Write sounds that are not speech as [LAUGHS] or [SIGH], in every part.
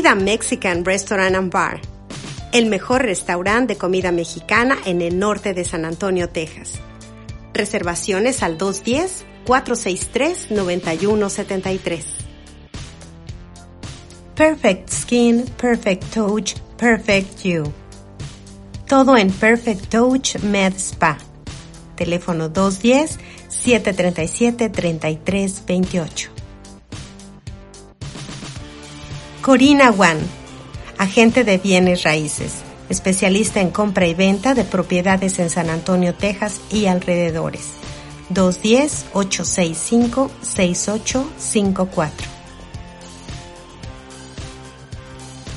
Frida Mexican Restaurant and Bar, el mejor restaurante de comida mexicana en el norte de San Antonio, Texas. Reservaciones al 210-463-9173. Perfect Skin, Perfect Touch, Perfect You. Todo en Perfect Touch Med Spa. Teléfono 210-737-3328. Corina One, agente de bienes raíces, especialista en compra y venta de propiedades en San Antonio, Texas y alrededores. 210-865-6854.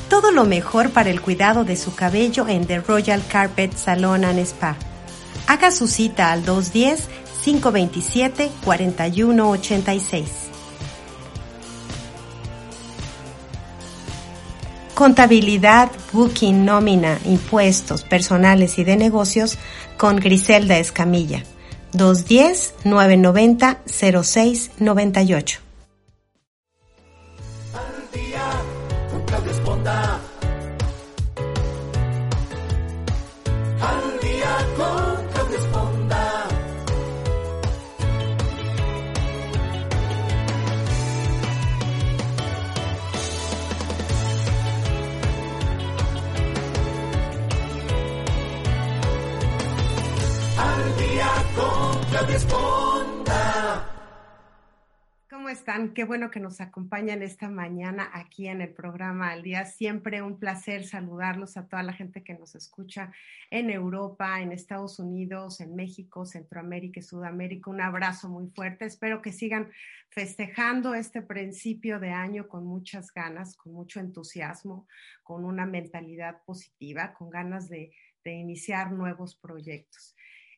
Todo lo mejor para el cuidado de su cabello en The Royal Carpet Salon and Spa. Haga su cita al 210-527-4186. Contabilidad, booking, nómina, impuestos, personales y de negocios con Griselda Escamilla. 210-990-0698. Están? Qué bueno que nos acompañan esta mañana aquí en el programa Al Día. Siempre un placer saludarlos a toda la gente que nos escucha en Europa, en Estados Unidos, en México, Centroamérica y Sudamérica. Un abrazo muy fuerte. Espero que sigan festejando este principio de año con muchas ganas, con mucho entusiasmo, con una mentalidad positiva, con ganas de, de iniciar nuevos proyectos.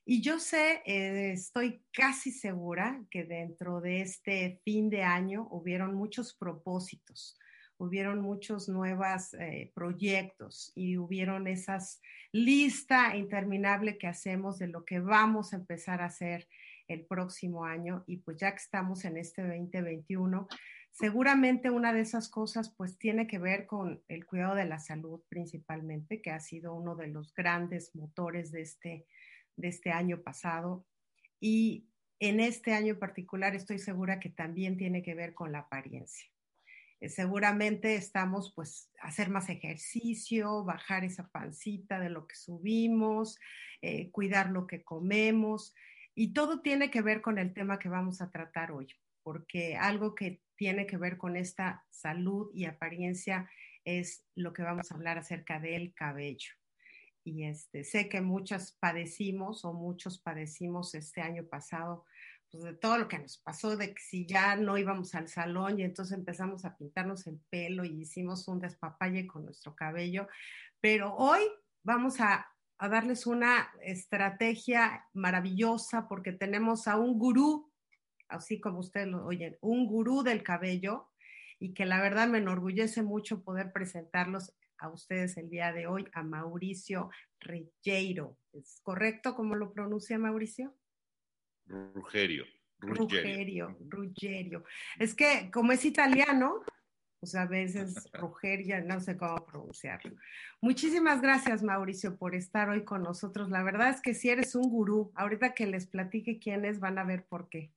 Y yo sé, eh, estoy casi segura que dentro de este fin de año hubieron muchos propósitos, hubieron muchos nuevos eh, proyectos y hubieron esas lista interminable que hacemos de lo que vamos a empezar a hacer el próximo año. Y pues ya que estamos en este 2021, seguramente una de esas cosas pues tiene que ver con el cuidado de la salud principalmente, que ha sido uno de los grandes motores de este de este año pasado. Y en este año en particular estoy segura que también tiene que ver con la apariencia. Eh, seguramente estamos pues hacer más ejercicio, bajar esa pancita de lo que subimos, eh, cuidar lo que comemos y todo tiene que ver con el tema que vamos a tratar hoy, porque algo que tiene que ver con esta salud y apariencia es lo que vamos a hablar acerca del cabello y este, sé que muchas padecimos o muchos padecimos este año pasado, pues de todo lo que nos pasó, de que si ya no íbamos al salón y entonces empezamos a pintarnos el pelo y hicimos un despapalle con nuestro cabello, pero hoy vamos a, a darles una estrategia maravillosa porque tenemos a un gurú, así como ustedes lo oyen, un gurú del cabello y que la verdad me enorgullece mucho poder presentarlos a ustedes el día de hoy a Mauricio Ruggiero. ¿Es correcto cómo lo pronuncia Mauricio? Rugerio. Rugerio, Ruggerio. Es que como es italiano, pues a veces Rugerio, no sé cómo pronunciarlo. Muchísimas gracias, Mauricio, por estar hoy con nosotros. La verdad es que si eres un gurú, ahorita que les platique quién es, van a ver por qué.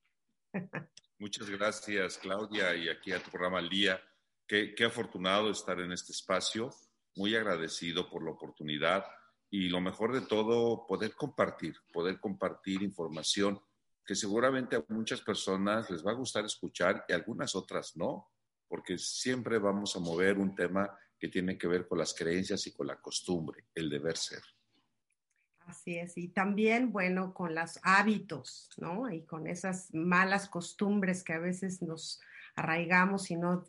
[LAUGHS] Muchas gracias, Claudia, y aquí a tu programa al día. Qué, qué afortunado estar en este espacio muy agradecido por la oportunidad y lo mejor de todo, poder compartir, poder compartir información que seguramente a muchas personas les va a gustar escuchar y algunas otras no, porque siempre vamos a mover un tema que tiene que ver con las creencias y con la costumbre, el deber ser. Así es, y también, bueno, con los hábitos, ¿no? Y con esas malas costumbres que a veces nos arraigamos y no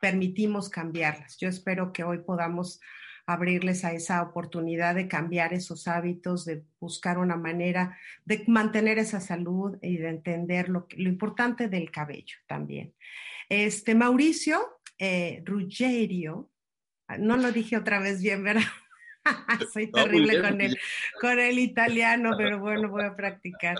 permitimos cambiarlas. Yo espero que hoy podamos abrirles a esa oportunidad de cambiar esos hábitos, de buscar una manera de mantener esa salud y de entender lo, lo importante del cabello también. Este Mauricio eh, Ruggerio, no lo dije otra vez bien, ¿verdad? [LAUGHS] Soy terrible con, el, con el italiano, pero bueno, voy a practicar.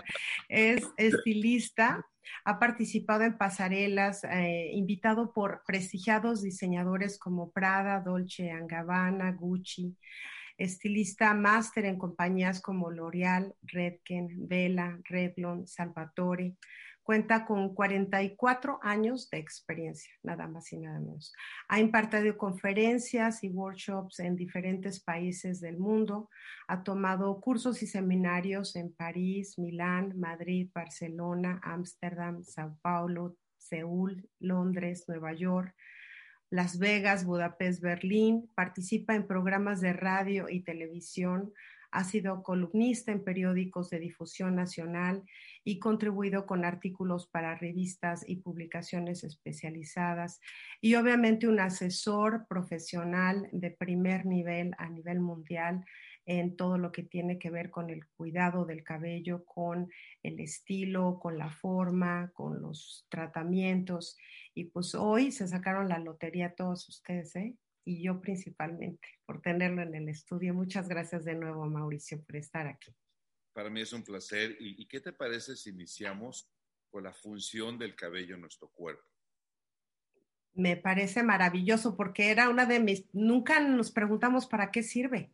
Es estilista, Ha participado en pasarelas, eh, invitado por prestigiados diseñadores como Prada, Dolce Gabbana, Gucci, estilista máster en compañías como L'Oreal, Redken, Vela, Revlon, Salvatore. Cuenta con 44 años de experiencia, nada más y nada menos. Ha impartido conferencias y workshops en diferentes países del mundo. Ha tomado cursos y seminarios en París, Milán, Madrid, Barcelona, Ámsterdam, Sao Paulo, Seúl, Londres, Nueva York, las Vegas, Budapest, Berlín, participa en programas de radio y televisión, ha sido columnista en periódicos de difusión nacional y contribuido con artículos para revistas y publicaciones especializadas y obviamente un asesor profesional de primer nivel a nivel mundial en todo lo que tiene que ver con el cuidado del cabello, con el estilo, con la forma, con los tratamientos. Y pues hoy se sacaron la lotería todos ustedes, ¿eh? Y yo principalmente por tenerlo en el estudio. Muchas gracias de nuevo, Mauricio, por estar aquí. Para mí es un placer. ¿Y, qué te parece si iniciamos con la función del cabello en nuestro cuerpo? Me parece maravilloso porque era una de mis... Nunca nos preguntamos para qué sirve.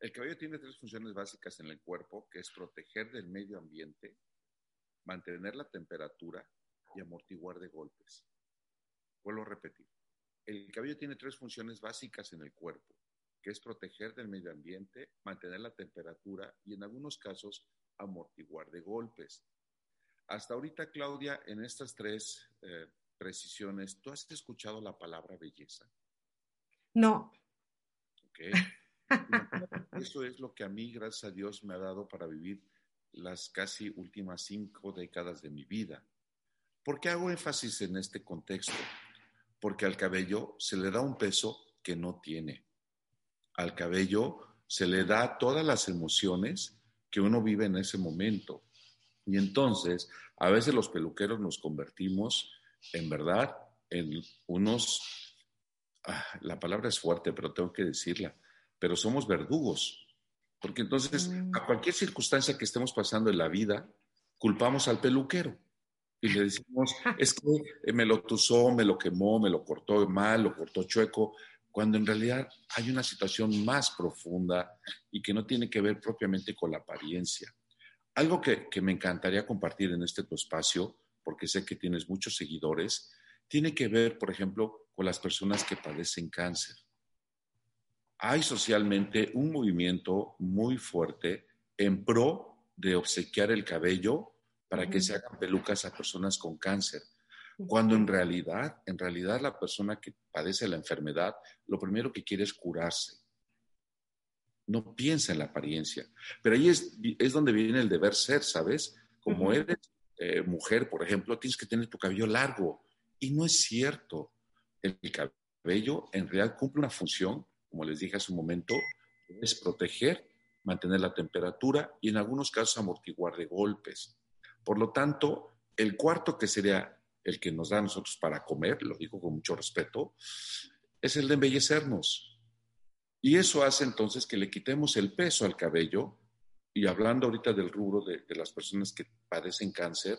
El cabello tiene tres funciones básicas en el cuerpo, que es proteger del medio ambiente, mantener la temperatura y amortiguar de golpes. Vuelvo a repetir. El cabello tiene tres funciones básicas en el cuerpo, que es proteger del medio ambiente, mantener la temperatura y en algunos casos amortiguar de golpes. Hasta ahorita, Claudia, en estas tres eh, precisiones, ¿tú has escuchado la palabra belleza? No. Ok. Eso es lo que a mí, gracias a Dios, me ha dado para vivir las casi últimas cinco décadas de mi vida. ¿Por qué hago énfasis en este contexto? Porque al cabello se le da un peso que no tiene. Al cabello se le da todas las emociones que uno vive en ese momento. Y entonces, a veces los peluqueros nos convertimos, en verdad, en unos, ah, la palabra es fuerte, pero tengo que decirla, pero somos verdugos. Porque entonces, mm. a cualquier circunstancia que estemos pasando en la vida, culpamos al peluquero. Y le decimos, [LAUGHS] es que me lo tusó, me lo quemó, me lo cortó mal, lo cortó chueco, cuando en realidad hay una situación más profunda y que no tiene que ver propiamente con la apariencia. Algo que, que me encantaría compartir en este tu espacio, porque sé que tienes muchos seguidores, tiene que ver, por ejemplo, con las personas que padecen cáncer hay socialmente un movimiento muy fuerte en pro de obsequiar el cabello para que se hagan pelucas a personas con cáncer. Cuando en realidad, en realidad la persona que padece la enfermedad, lo primero que quiere es curarse. No piensa en la apariencia. Pero ahí es, donde viene el deber ser, ¿sabes? Como eres eh, mujer, por ejemplo, tienes que tener tu cabello largo. Y no es cierto. El cabello en realidad cumple una función como les dije hace un momento, es proteger, mantener la temperatura y en algunos casos amortiguar de golpes. Por lo tanto, el cuarto que sería el que nos da a nosotros para comer, lo digo con mucho respeto, es el de embellecernos. Y eso hace entonces que le quitemos el peso al cabello y hablando ahorita del rubro de, las personas que padecen cáncer,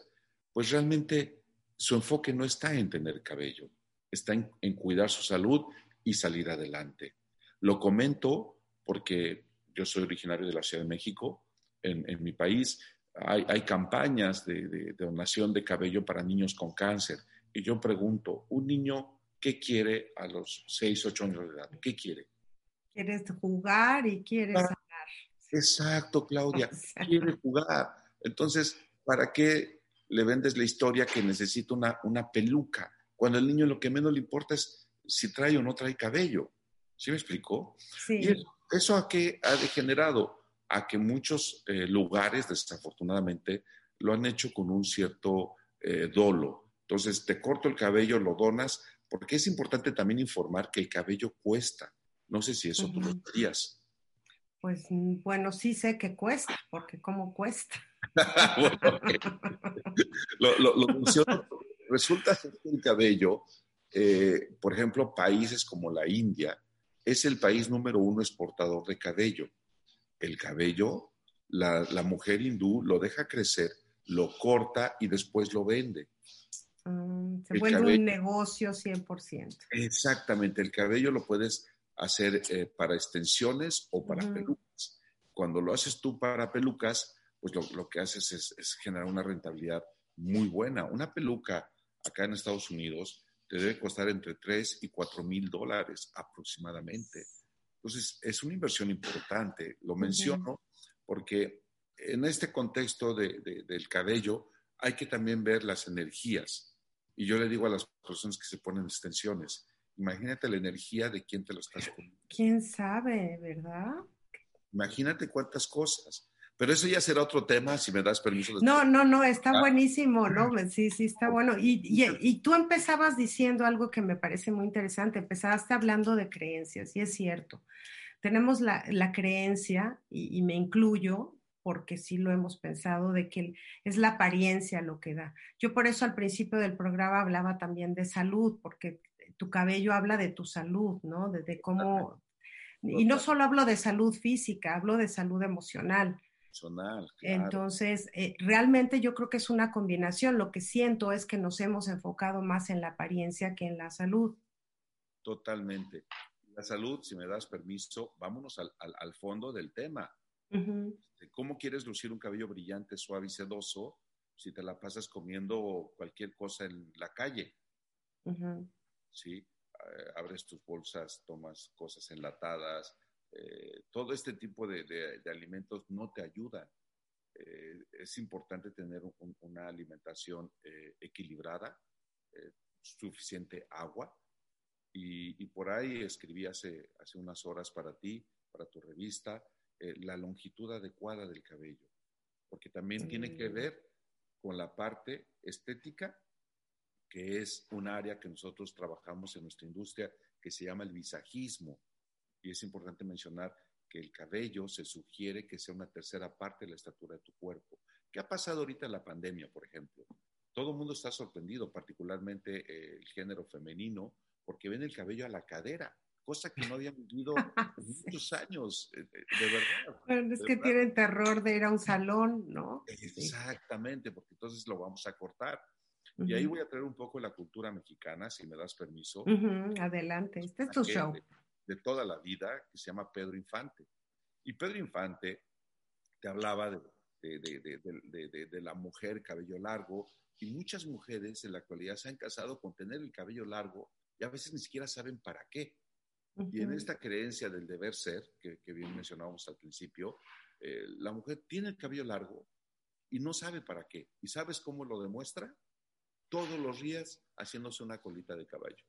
pues realmente su enfoque no está en tener cabello, está en cuidar su salud y salir adelante. Lo comento porque yo soy originario de la Ciudad de México. En, mi país hay, campañas de, donación de cabello para niños con cáncer. Y yo pregunto, ¿un niño qué quiere a los 6, 8 años de edad? ¿Qué quiere? Quieres jugar y quieres ah, Exacto, Claudia, [LAUGHS] quiere jugar. Entonces, ¿para qué le vendes la historia que necesita una, una peluca? Cuando el niño lo que menos le importa es si trae o no trae cabello. ¿Sí me explicó? Sí. Y eso, a qué ha degenerado a que muchos eh, lugares, desafortunadamente, lo han hecho con un cierto eh, dolo. Entonces, te corto el cabello, lo donas, porque es importante también informar que el cabello cuesta. No sé si eso tú lo sabías. Pues mm, bueno, sí sé que cuesta, porque ¿cómo cuesta? [LAUGHS] lo, lo, Resulta que el cabello, eh, por ejemplo, países como la India, es el país número uno exportador de cabello. El cabello, la, mujer hindú lo deja crecer lo corta y después lo vende. Mm, se vuelve un negocio 100%. Exactamente, el cabello lo puedes hacer eh, para extensiones o para pelucas. Cuando lo haces tú para pelucas, pues lo, que haces es, generar una rentabilidad muy buena. Una peluca acá en Estados Unidos te debe costar entre 3 y 4 mil dólares aproximadamente. Entonces, es una inversión importante. Lo menciono porque en este contexto del cabello hay que también ver las energías. Y yo le digo a las personas que se ponen extensiones, imagínate la energía de quien te lo estás poniendo. ¿Quién sabe, verdad? Imagínate cuántas cosas. Pero eso ya será otro tema, si me das permiso. No, no, no, está ah. buenísimo, ¿no? Sí, sí, está bueno. Y, y, tú empezabas diciendo algo que me parece muy interesante, empezaste hablando de creencias, y es cierto. Tenemos la, la creencia, y, y, me incluyo, porque sí lo hemos pensado, de que es la apariencia lo que da. Yo por eso al principio del programa hablaba también de salud, porque tu cabello habla de tu salud, ¿no? De, cómo... Y no solo hablo de salud física, hablo de salud emocional. Entonces, eh, realmente yo creo que es una combinación. Lo que siento es que nos hemos enfocado más en la apariencia que en la salud. Totalmente. La salud, si me das permiso, vámonos al, al fondo del tema. ¿Cómo quieres lucir un cabello brillante, suave y sedoso si te la pasas comiendo cualquier cosa en la calle? ¿Sí? Eh, abres tus bolsas, tomas cosas enlatadas, eh, todo este tipo de, alimentos no te ayudan. Eh, es importante tener una alimentación equilibrada, suficiente agua. Y, por ahí escribí hace, hace unas horas para ti, para tu revista, eh, la longitud adecuada del cabello, porque también tiene que ver con la parte estética, que es un área que nosotros trabajamos en nuestra industria que se llama el visajismo. Y es importante mencionar que el cabello se sugiere que sea una tercera parte de la estatura de tu cuerpo. ¿Qué ha pasado ahorita en la pandemia, por ejemplo? Todo el mundo está sorprendido, particularmente eh, el género femenino, porque ven el cabello a la cadera cosa que no habían vivido en [LAUGHS] muchos años, eh, eh, de verdad. Bueno, es que tienen terror de ir a un salón, ¿no? Exactamente, porque entonces lo vamos a cortar. Y ahí voy a traer un poco la cultura mexicana, si me das permiso. Adelante, este es tu show. De, toda la vida, que se llama Pedro Infante. Y Pedro Infante te hablaba de, de, de, la mujer cabello largo, y muchas mujeres en la actualidad se han casado con tener el cabello largo y a veces ni siquiera saben para qué. Y en esta creencia del deber ser, que, bien mencionábamos al principio, eh, la mujer tiene el cabello largo y no sabe para qué. ¿Y sabes cómo lo demuestra? Todos los días haciéndose una colita de caballo.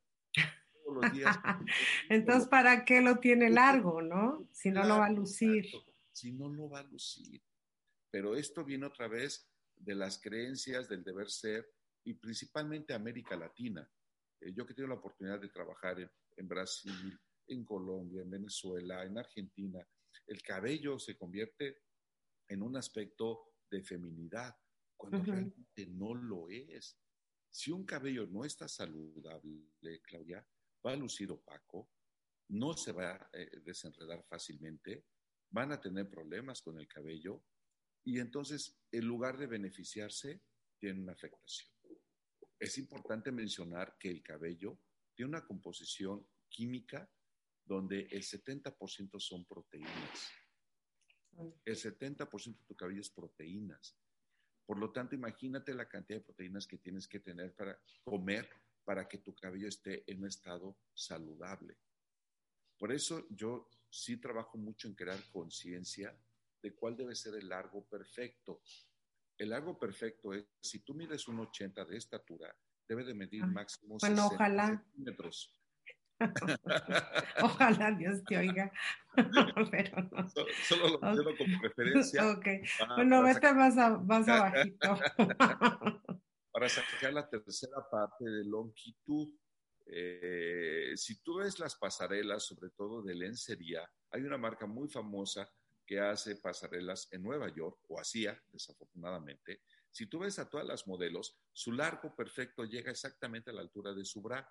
Todos los días. [LAUGHS] Entonces, ¿para qué lo tiene largo, no? Si no lo va a lucir. Si no lo va a lucir. Pero esto viene otra vez de las creencias del deber ser y principalmente América Latina. Eh, yo que tengo la oportunidad de trabajar en Brasil, en Colombia, en Venezuela, en Argentina, el cabello se convierte en un aspecto de feminidad, cuando realmente no lo es. Si un cabello no está saludable, Claudia, va a lucir opaco, no se va a eh, desenredar fácilmente, van a tener problemas con el cabello y entonces, en lugar de beneficiarse, tiene una afectación. Es importante mencionar que el cabello tiene una composición química donde el 70% son proteínas. El 70% de tu cabello es proteínas. Por lo tanto, imagínate la cantidad de proteínas que tienes que tener para comer para que tu cabello esté en un estado saludable. Por eso yo sí trabajo mucho en crear conciencia de cuál debe ser el largo perfecto. El largo perfecto es, si tú mides un 80 de estatura, debe de medir ah, máximo bueno, ojalá. centímetros. [LAUGHS] Ojalá Dios te oiga. [LAUGHS] Pero no. Solo, lo quiero como referencia. Ok. bueno, vete más, más abajito. [LAUGHS] para sacar la tercera parte de longitud. Eh, si tú ves las pasarelas, sobre todo de lencería, hay una marca muy famosa que hace pasarelas en Nueva York, o hacía, desafortunadamente. Si tú ves a todas las modelos, su largo perfecto llega exactamente a la altura de su bra.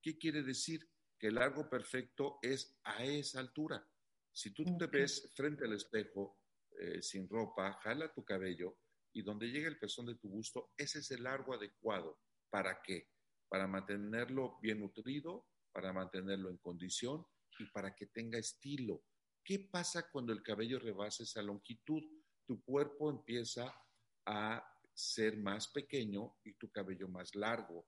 ¿Qué quiere decir? que el largo perfecto es a esa altura. Si tú te ves frente al espejo eh, sin ropa, jala tu cabello, y donde llega el pezón de tu busto, ese es el largo adecuado. ¿Para qué? Para mantenerlo bien nutrido, para mantenerlo en condición y para que tenga estilo. ¿Qué pasa cuando el cabello rebasa esa longitud? Tu cuerpo empieza a ser más pequeño y tu cabello más largo.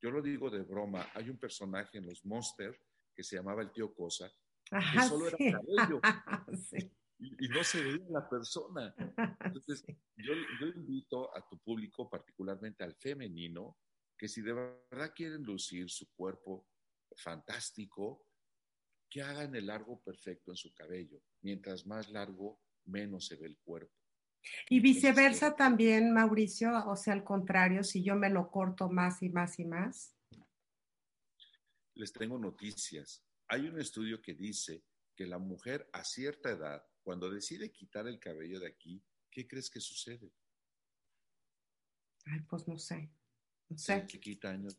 Yo lo digo de broma, hay un personaje en los Monster que se llamaba el tío Cosa, que solo era cabello. [LAUGHS] y, no se veía la persona. [LAUGHS] Entonces, yo, yo invito a tu público, particularmente al femenino, que si de verdad quieren lucir su cuerpo fantástico, que hagan el largo perfecto en su cabello. Mientras más largo, menos se ve el cuerpo. Y viceversa también, Mauricio, o sea, al contrario, si yo me lo corto más y más y más. Les tengo noticias. Hay un estudio que dice que la mujer a cierta edad, cuando decide quitar el cabello de aquí, ¿qué crees que sucede? Ay, pues no sé. No sé. Se, quita años,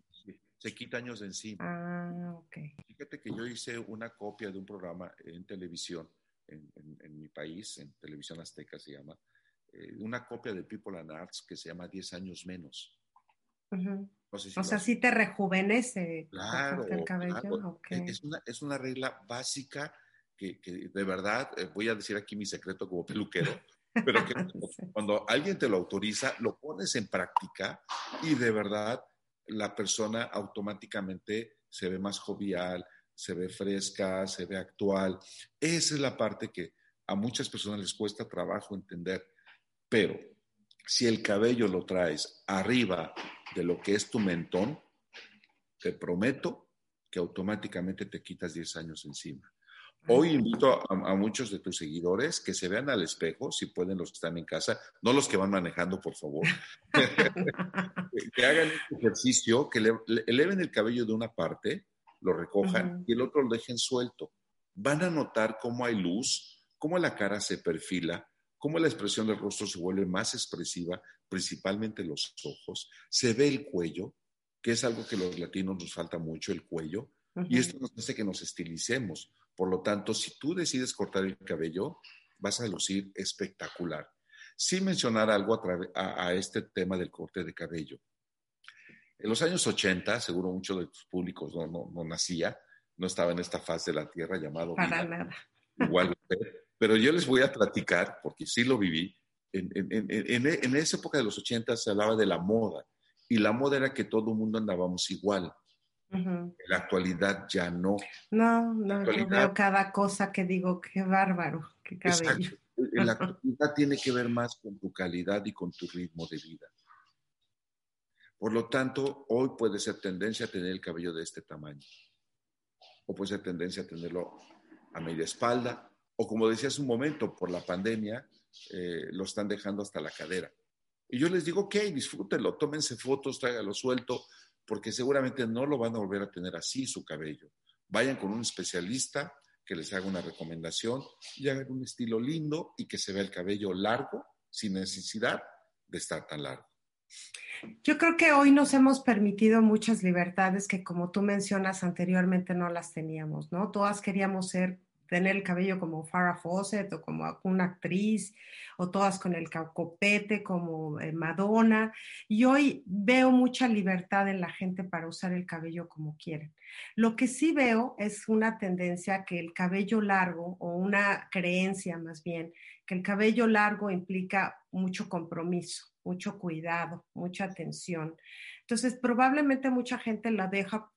se quita años de encima. Ah, ok. Fíjate que yo hice una copia de un programa en televisión, en, mi país, en televisión azteca se llama, eh, una copia de People and Arts que se llama 10 años menos. o sea, sí te rejuvenece claro, el cabello. Es, una, es una regla básica que, que de verdad, eh, voy a decir aquí mi secreto como peluquero, pero que [LAUGHS] cuando alguien te lo autoriza, lo pones en práctica y de verdad la persona automáticamente se ve más jovial, se ve fresca, se ve actual. Esa es la parte que a muchas personas les cuesta trabajo entender. Pero si el cabello lo traes arriba de lo que es tu mentón, te prometo que automáticamente te quitas 10 años encima. Hoy invito a, muchos de tus seguidores que se vean al espejo, si pueden los que están en casa, no los que van manejando, por favor, [LAUGHS] que, hagan este ejercicio, que le, eleven el cabello de una parte, lo recojan y el otro lo dejen suelto. Van a notar cómo hay luz, cómo la cara se perfila, cómo la expresión del rostro se vuelve más expresiva, principalmente los ojos. Se ve el cuello, que es algo que a los latinos nos falta mucho, el cuello, y esto nos hace que nos estilicemos. Por lo tanto, si tú decides cortar el cabello, vas a lucir espectacular. Sin mencionar algo a, este tema del corte de cabello. En los años 80, seguro muchos de tus públicos no, nacía, no estaba en esta fase de la Tierra llamado Para nada. Igual pero yo les voy a platicar, porque sí lo viví, en, en, esa época de los 80 se hablaba de la moda, y la moda era que todo el mundo andábamos igual. En la actualidad ya no. No, no, yo veo cada cosa que digo, qué bárbaro, qué cabello. En la actualidad tiene que ver más con tu calidad y con tu ritmo de vida. Por lo tanto, hoy puede ser tendencia a tener el cabello de este tamaño. O puede ser tendencia a tenerlo a media espalda. O como decía hace un momento, por la pandemia, eh, lo están dejando hasta la cadera. Y yo les digo, ok, disfrútenlo, tómense fotos, tráigalo suelto, porque seguramente no lo van a volver a tener así su cabello. Vayan con un especialista que les haga una recomendación y hagan un estilo lindo y que se vea el cabello largo sin necesidad de estar tan largo. Yo creo que hoy nos hemos permitido muchas libertades que como tú mencionas anteriormente no las teníamos, ¿no? Todas queríamos ser tener el cabello como Farrah Fawcett o como una actriz, o todas con el copete como eh, Madonna. Y hoy veo mucha libertad en la gente para usar el cabello como quieren. Lo que sí veo es una tendencia que el cabello largo, o una creencia más bien, que el cabello largo implica mucho compromiso, mucho cuidado, mucha atención. Entonces, probablemente mucha gente la deja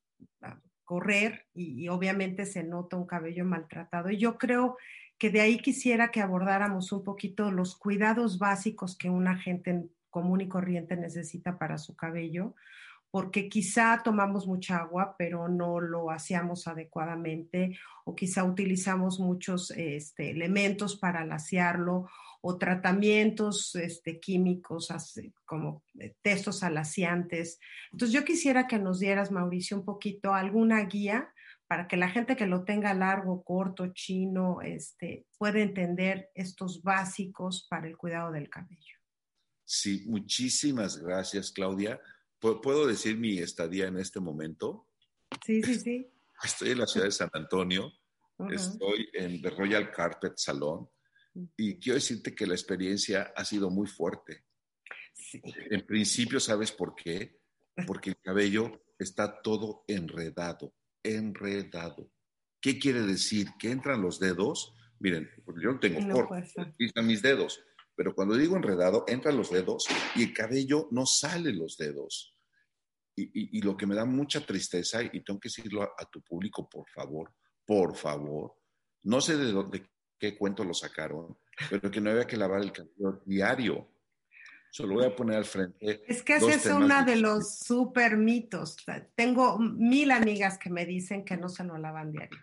correr y, obviamente se nota un cabello maltratado. Y yo creo que de ahí quisiera que abordáramos un poquito los cuidados básicos que una gente común y corriente necesita para su cabello, porque quizá tomamos mucha agua, pero no lo hacíamos adecuadamente, o quizá utilizamos muchos este, elementos para laciarlo, o tratamientos este, químicos como eh, textos alaciantes. Entonces yo quisiera que nos dieras, Mauricio, un poquito alguna guía para que la gente que lo tenga largo, corto, chino, este, pueda entender estos básicos para el cuidado del cabello. Sí, muchísimas gracias, Claudia. ¿Puedo decir mi estadía en este momento? Sí, sí, sí. Estoy en la ciudad de San Antonio. Estoy en The Royal Carpet Salon y quiero decirte que la experiencia ha sido muy fuerte. En principio, ¿sabes por qué? Porque el cabello está todo enredado, enredado. ¿Qué quiere decir? Que entran los dedos. Miren, yo no tengo no aquí están mis dedos, pero cuando digo enredado, entran los dedos y el cabello no sale los dedos. Y, lo que me da mucha tristeza, y tengo que decirlo a, tu público, por favor, por favor, no sé de dónde, qué cuento lo sacaron, pero que no había que lavar el cabello diario. Se lo voy a poner al frente. Es que ese es uno de los super mitos. Tengo mil amigas que me dicen que no se lo lavan diario.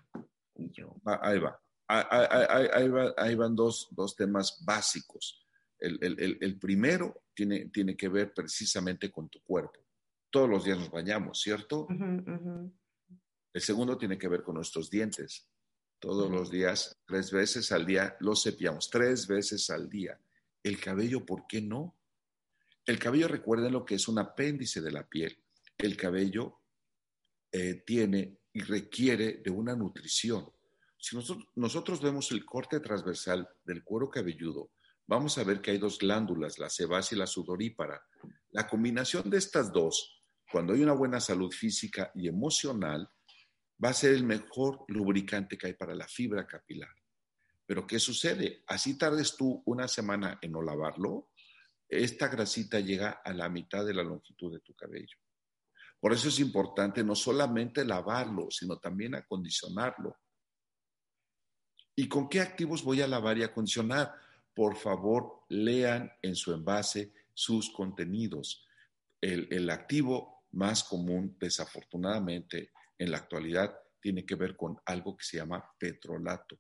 Y yo. Ahí va. Ahí, va, ahí van dos, dos, temas básicos. El, el, el, primero tiene, tiene que ver precisamente con tu cuerpo. Todos los días nos bañamos, ¿cierto? El segundo tiene que ver con nuestros dientes. Todos los días, tres veces al día, los cepillamos, tres veces al día. El cabello, ¿por qué no? El cabello, recuerden lo que es un apéndice de la piel. El cabello eh, tiene y requiere de una nutrición. Si nosotros, vemos el corte transversal del cuero cabelludo, vamos a ver que hay dos glándulas, la sebácea y la sudorípara. La combinación de estas dos, cuando hay una buena salud física y emocional, va a ser el mejor lubricante que hay para la fibra capilar. Pero ¿qué sucede? Así tardes tú una semana en no lavarlo, esta grasita llega a la mitad de la longitud de tu cabello. Por eso es importante no solamente lavarlo, sino también acondicionarlo. ¿Y con qué activos voy a lavar y acondicionar? Por favor, lean en su envase sus contenidos. El, el activo más común, desafortunadamente, en la actualidad, tiene que ver con algo que se llama petrolato.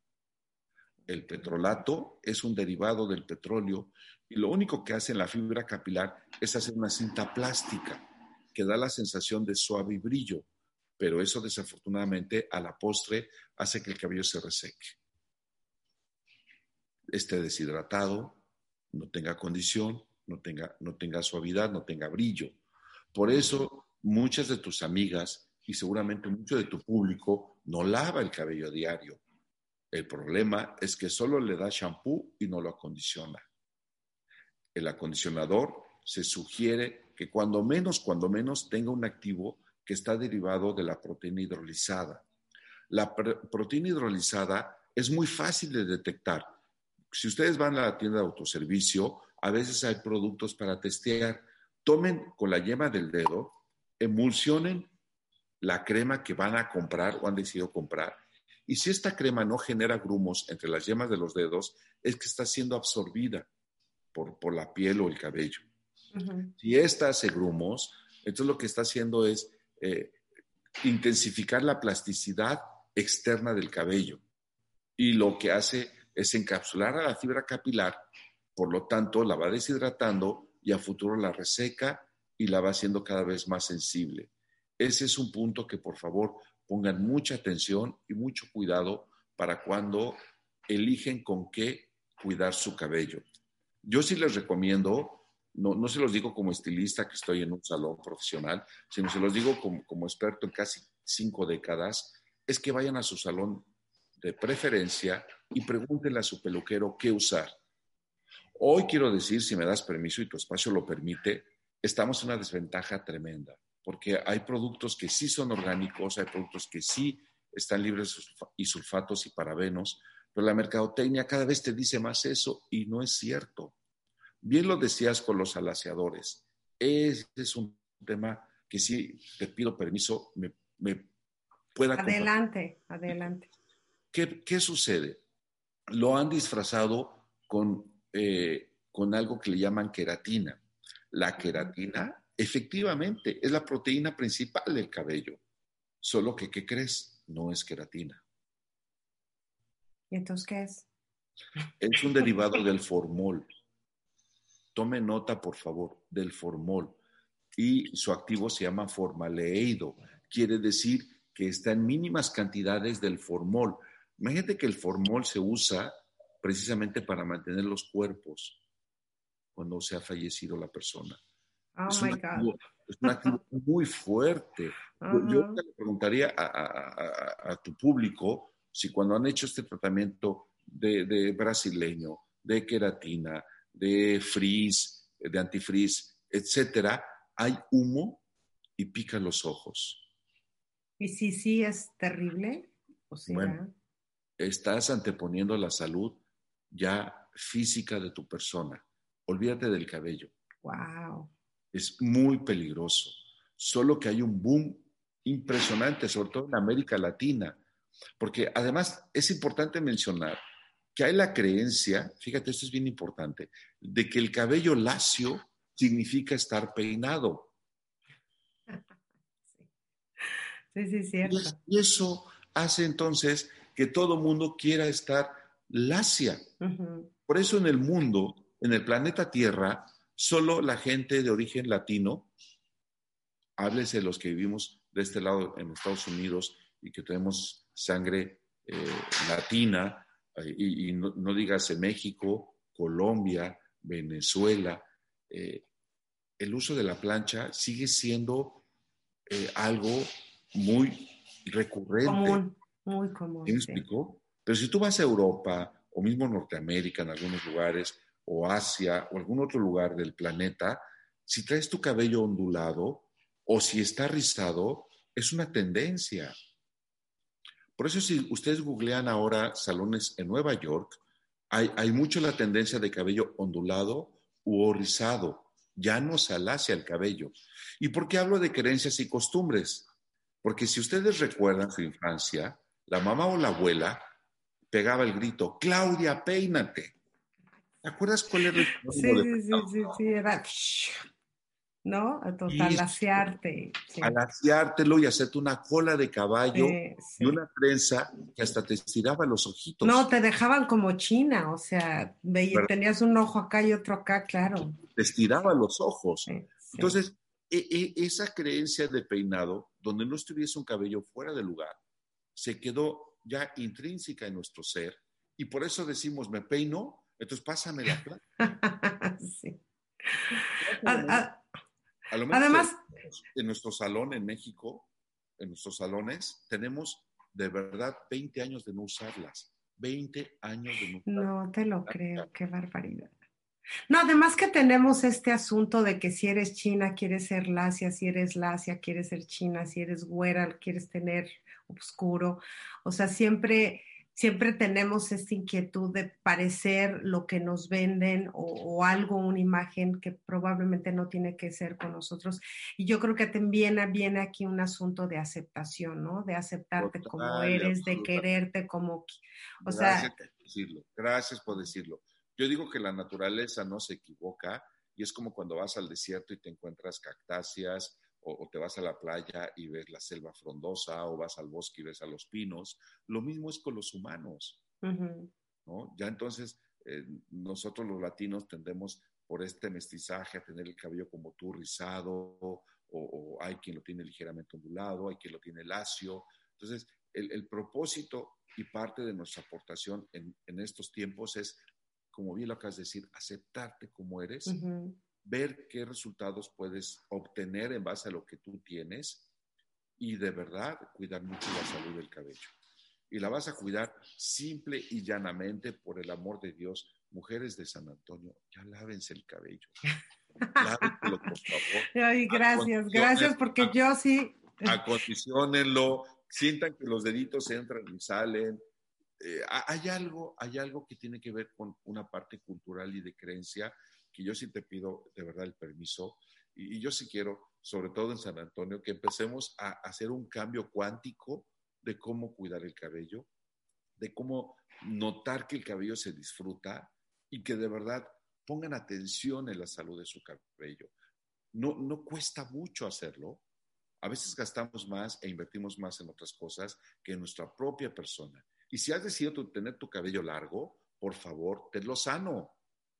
El petrolato es un derivado del petróleo y lo único que hace en la fibra capilar es hacer una cinta plástica que da la sensación de suave y brillo, pero eso desafortunadamente a la postre hace que el cabello se reseque. Esté deshidratado, no tenga condición, no tenga, no tenga suavidad, no tenga brillo. Por eso muchas de tus amigas y seguramente mucho de tu público no lava el cabello diario. El problema es que solo le da shampoo y no lo acondiciona el acondicionador se sugiere que cuando menos, cuando menos tenga un activo que está derivado de la proteína hidrolizada. La proteína hidrolizada es muy fácil de detectar. Si ustedes van a la tienda de autoservicio, a veces hay productos para testear. Tomen con la yema del dedo, emulsionen la crema que van a comprar o han decidido comprar. Y si esta crema no genera grumos entre las yemas de los dedos, es que está siendo absorbida por, la piel o el cabello. Si esta hace grumos, entonces lo que está haciendo es eh, intensificar la plasticidad externa del cabello y lo que hace es encapsular a la fibra capilar, por lo tanto la va deshidratando y a futuro la reseca y la va haciendo cada vez más sensible. Ese es un punto que por favor pongan mucha atención y mucho cuidado para cuando eligen con qué cuidar su cabello. Yo sí les recomiendo, no, no se los digo como estilista que estoy en un salón profesional, sino se los digo como, como experto en casi cinco décadas, es que vayan a su salón de preferencia y pregúntenle a su peluquero qué usar. Hoy quiero decir, si me das permiso y tu espacio lo permite, estamos en una desventaja tremenda, porque hay productos que sí son orgánicos, hay productos que sí están libres de sulfatos y parabenos, pero la mercadotecnia cada vez te dice más eso y no es cierto. Bien lo decías con los alaciadores. Ese es un tema que sí te pido permiso, me, me pueda... Adelante, adelante. ¿Qué, sucede? Lo han disfrazado con, eh, con algo que le llaman queratina. La queratina, efectivamente, es la proteína principal del cabello. Solo que, ¿qué crees? No es queratina. ¿Y entonces qué es? Es un [LAUGHS] derivado del formol. Tome nota, por favor, del formol. Y su activo se llama formaldehído. Quiere decir que está en mínimas cantidades del formol. Imagínate que el formol se usa precisamente para mantener los cuerpos cuando se ha fallecido la persona. Oh es, un activo, es, un activo, [LAUGHS] muy fuerte. Yo, le preguntaría a, a, tu público si cuando han hecho este tratamiento de, brasileño, de queratina, de frizz, de antifreeze, etcétera, hay humo y pica los ojos. ¿Y si sí es terrible? bueno, estás anteponiendo la salud ya física de tu persona. Olvídate del cabello. Wow. Es muy peligroso. Solo que hay un boom impresionante, sobre todo en América Latina. Porque además es importante mencionar que hay la creencia, fíjate, esto es bien importante, de que el cabello lacio significa estar peinado. [LAUGHS] Sí, sí, cierto. Y eso hace entonces que todo mundo quiera estar lacia. Por eso en el mundo, en el planeta Tierra, solo la gente de origen latino, háblese los que vivimos de este lado en Estados Unidos y que tenemos sangre eh, latina, eh, y, no, digas en México, Colombia, Venezuela, eh, el uso de la plancha sigue siendo algo muy recurrente. Común, muy común. ¿Me explico? Pero si tú vas a Europa o mismo Norteamérica en algunos lugares, o Asia o algún otro lugar del planeta, si traes tu cabello ondulado o si está rizado, es una tendencia. Por eso si ustedes googlean ahora salones en Nueva York, hay, hay mucho la tendencia de cabello ondulado u rizado. Ya no se alacia el cabello. ¿Y por qué hablo de creencias y costumbres? Porque si ustedes recuerdan su infancia, la mamá o la abuela pegaba el grito, Claudia, peínate. ¿Te acuerdas cuál era el sí, sí, sí, sí, sí, era... ¿no? Total, alaciarte. Sí. Alaciártelo y hacerte una cola de caballo y una prensa que hasta te estiraba los ojitos. No, te dejaban como china, o sea, tenías un ojo acá y otro acá, claro. Te estiraba los ojos. Entonces, e, e, esa creencia de peinado, donde no estuviese un cabello fuera de lugar, se quedó ya intrínseca en nuestro ser y por eso decimos, me peino, entonces pásame la plata. [LAUGHS] sí. Además, en nuestro salón en México, en nuestros salones, tenemos de verdad 20 años de no usarlas. 20 años de no usarlas. No te lo creo, qué barbaridad. No, además que tenemos este asunto de que si eres china, quieres ser lacia, si eres lacia, quieres ser china, si eres güera, quieres tener oscuro. O sea, siempre, siempre tenemos esta inquietud de parecer lo que nos venden o, algo, una imagen que probablemente no tiene que ser con nosotros. Y yo creo que también viene aquí un asunto de aceptación, ¿no? De aceptarte como eres, de quererte como... O Gracias por decirlo. Gracias por decirlo yo digo que la naturaleza no se equivoca y es como cuando vas al desierto y te encuentras cactáceas o, te vas a la playa y ves la selva frondosa o vas al bosque y ves a los pinos. Lo mismo es con los humanos. ¿no? Ya entonces eh, nosotros los latinos tendemos por este mestizaje a tener el cabello como tú rizado o, hay quien lo tiene ligeramente ondulado, hay quien lo tiene lacio. Entonces, el, propósito y parte de nuestra aportación en, en estos tiempos es como bien lo acabas de decir, aceptarte como eres, ver qué resultados puedes obtener en base a lo que tú tienes y de verdad cuidar mucho la salud del cabello. Y la vas a cuidar simple y llanamente por el amor de Dios. Mujeres de San Antonio, ya lávense el cabello. Lávenselo, por favor. Ay, gracias, gracias porque yo sí. Acondicionenlo, sientan que los deditos entran y salen, eh, hay, algo, hay algo que tiene que ver con una parte cultural y de creencia que yo sí te pido de verdad el permiso y, yo sí quiero, sobre todo en San Antonio, que empecemos a hacer un cambio cuántico de cómo cuidar el cabello, de cómo notar que el cabello se disfruta y que de verdad pongan atención en la salud de su cabello. No, no cuesta mucho hacerlo. A veces gastamos más e invertimos más en otras cosas que en nuestra propia persona. Y si has decidido tener tu cabello largo, por favor, tenlo sano.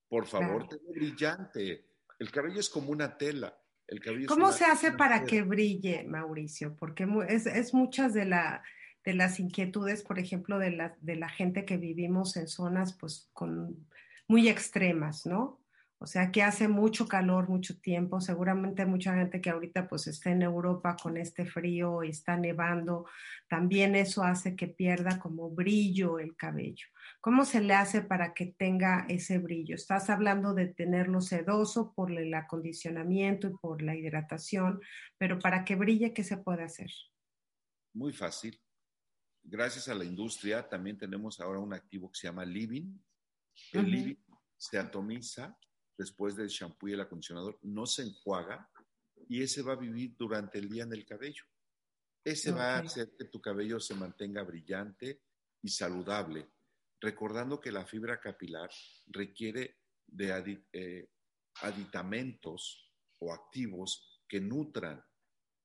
Por favor, tenlo brillante. El cabello es como una tela. El cabello ¿Cómo se hace para que brille, Mauricio? Porque es, muchas de, la, de las inquietudes, por ejemplo, de la, de la gente que vivimos en zonas pues con muy extremas, ¿no? O sea, que hace mucho calor, mucho tiempo. Seguramente mucha gente que ahorita pues está en Europa con este frío y está nevando, también eso hace que pierda como brillo el cabello. ¿Cómo se le hace para que tenga ese brillo? Estás hablando de tenerlo sedoso por el acondicionamiento y por la hidratación, pero para que brille, ¿qué se puede hacer? Muy fácil. Gracias a la industria también tenemos ahora un activo que se llama Living. El Living se atomiza después del shampoo y el acondicionador, no se enjuaga y ese va a vivir durante el día en el cabello. Ese va a hacer que tu cabello se mantenga brillante y saludable, recordando que la fibra capilar requiere de eh, aditamentos o activos que nutran.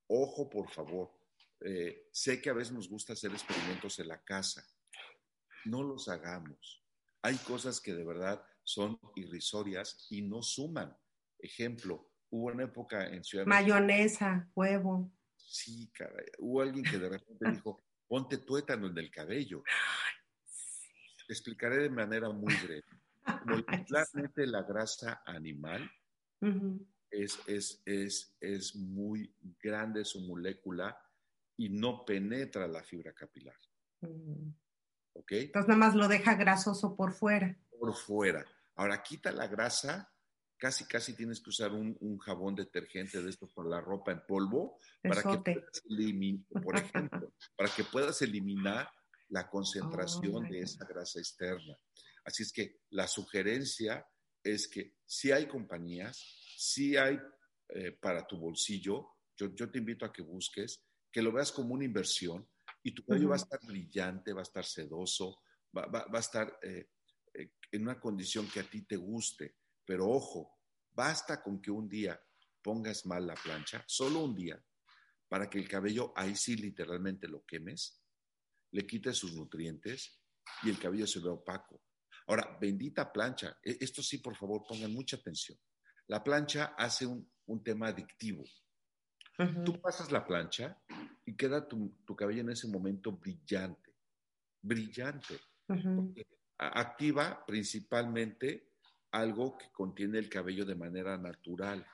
Ojo, por favor. Eh, sé que a veces nos gusta hacer experimentos en la casa. No los hagamos. Hay cosas que de verdad son irrisorias y no suman. Ejemplo, hubo una época en Ciudad Mayonesa, huevo. Sí, caray. Hubo alguien que de repente dijo, ponte tuétano en el cabello. Te explicaré de manera muy breve. Molecularmente [LAUGHS] la grasa animal es, es, es, es muy grande su molécula y no penetra la fibra capilar. ¿Ok? Entonces nada más lo deja grasoso por fuera por fuera. Ahora quita la grasa, casi casi tienes que usar un, jabón detergente de esto por la ropa en polvo para que puedas eliminar, por ejemplo, [LAUGHS] para que puedas eliminar la concentración de esa grasa externa. Así es que la sugerencia es que si hay compañías, si hay eh, para tu bolsillo, yo, yo, te invito a que busques, que lo veas como una inversión y tu cabello va a estar brillante, va a estar sedoso, va, va, va a estar eh, en una condición que a ti te guste. Pero ojo, basta con que un día pongas mal la plancha, solo un día, para que el cabello ahí sí literalmente lo quemes, le quites sus nutrientes y el cabello se vea opaco. Ahora, bendita plancha, e, esto sí, por favor, pongan mucha atención. La plancha hace un, tema adictivo. Tú pasas la plancha y queda tu, cabello en ese momento brillante, brillante activa principalmente algo que contiene el cabello de manera natural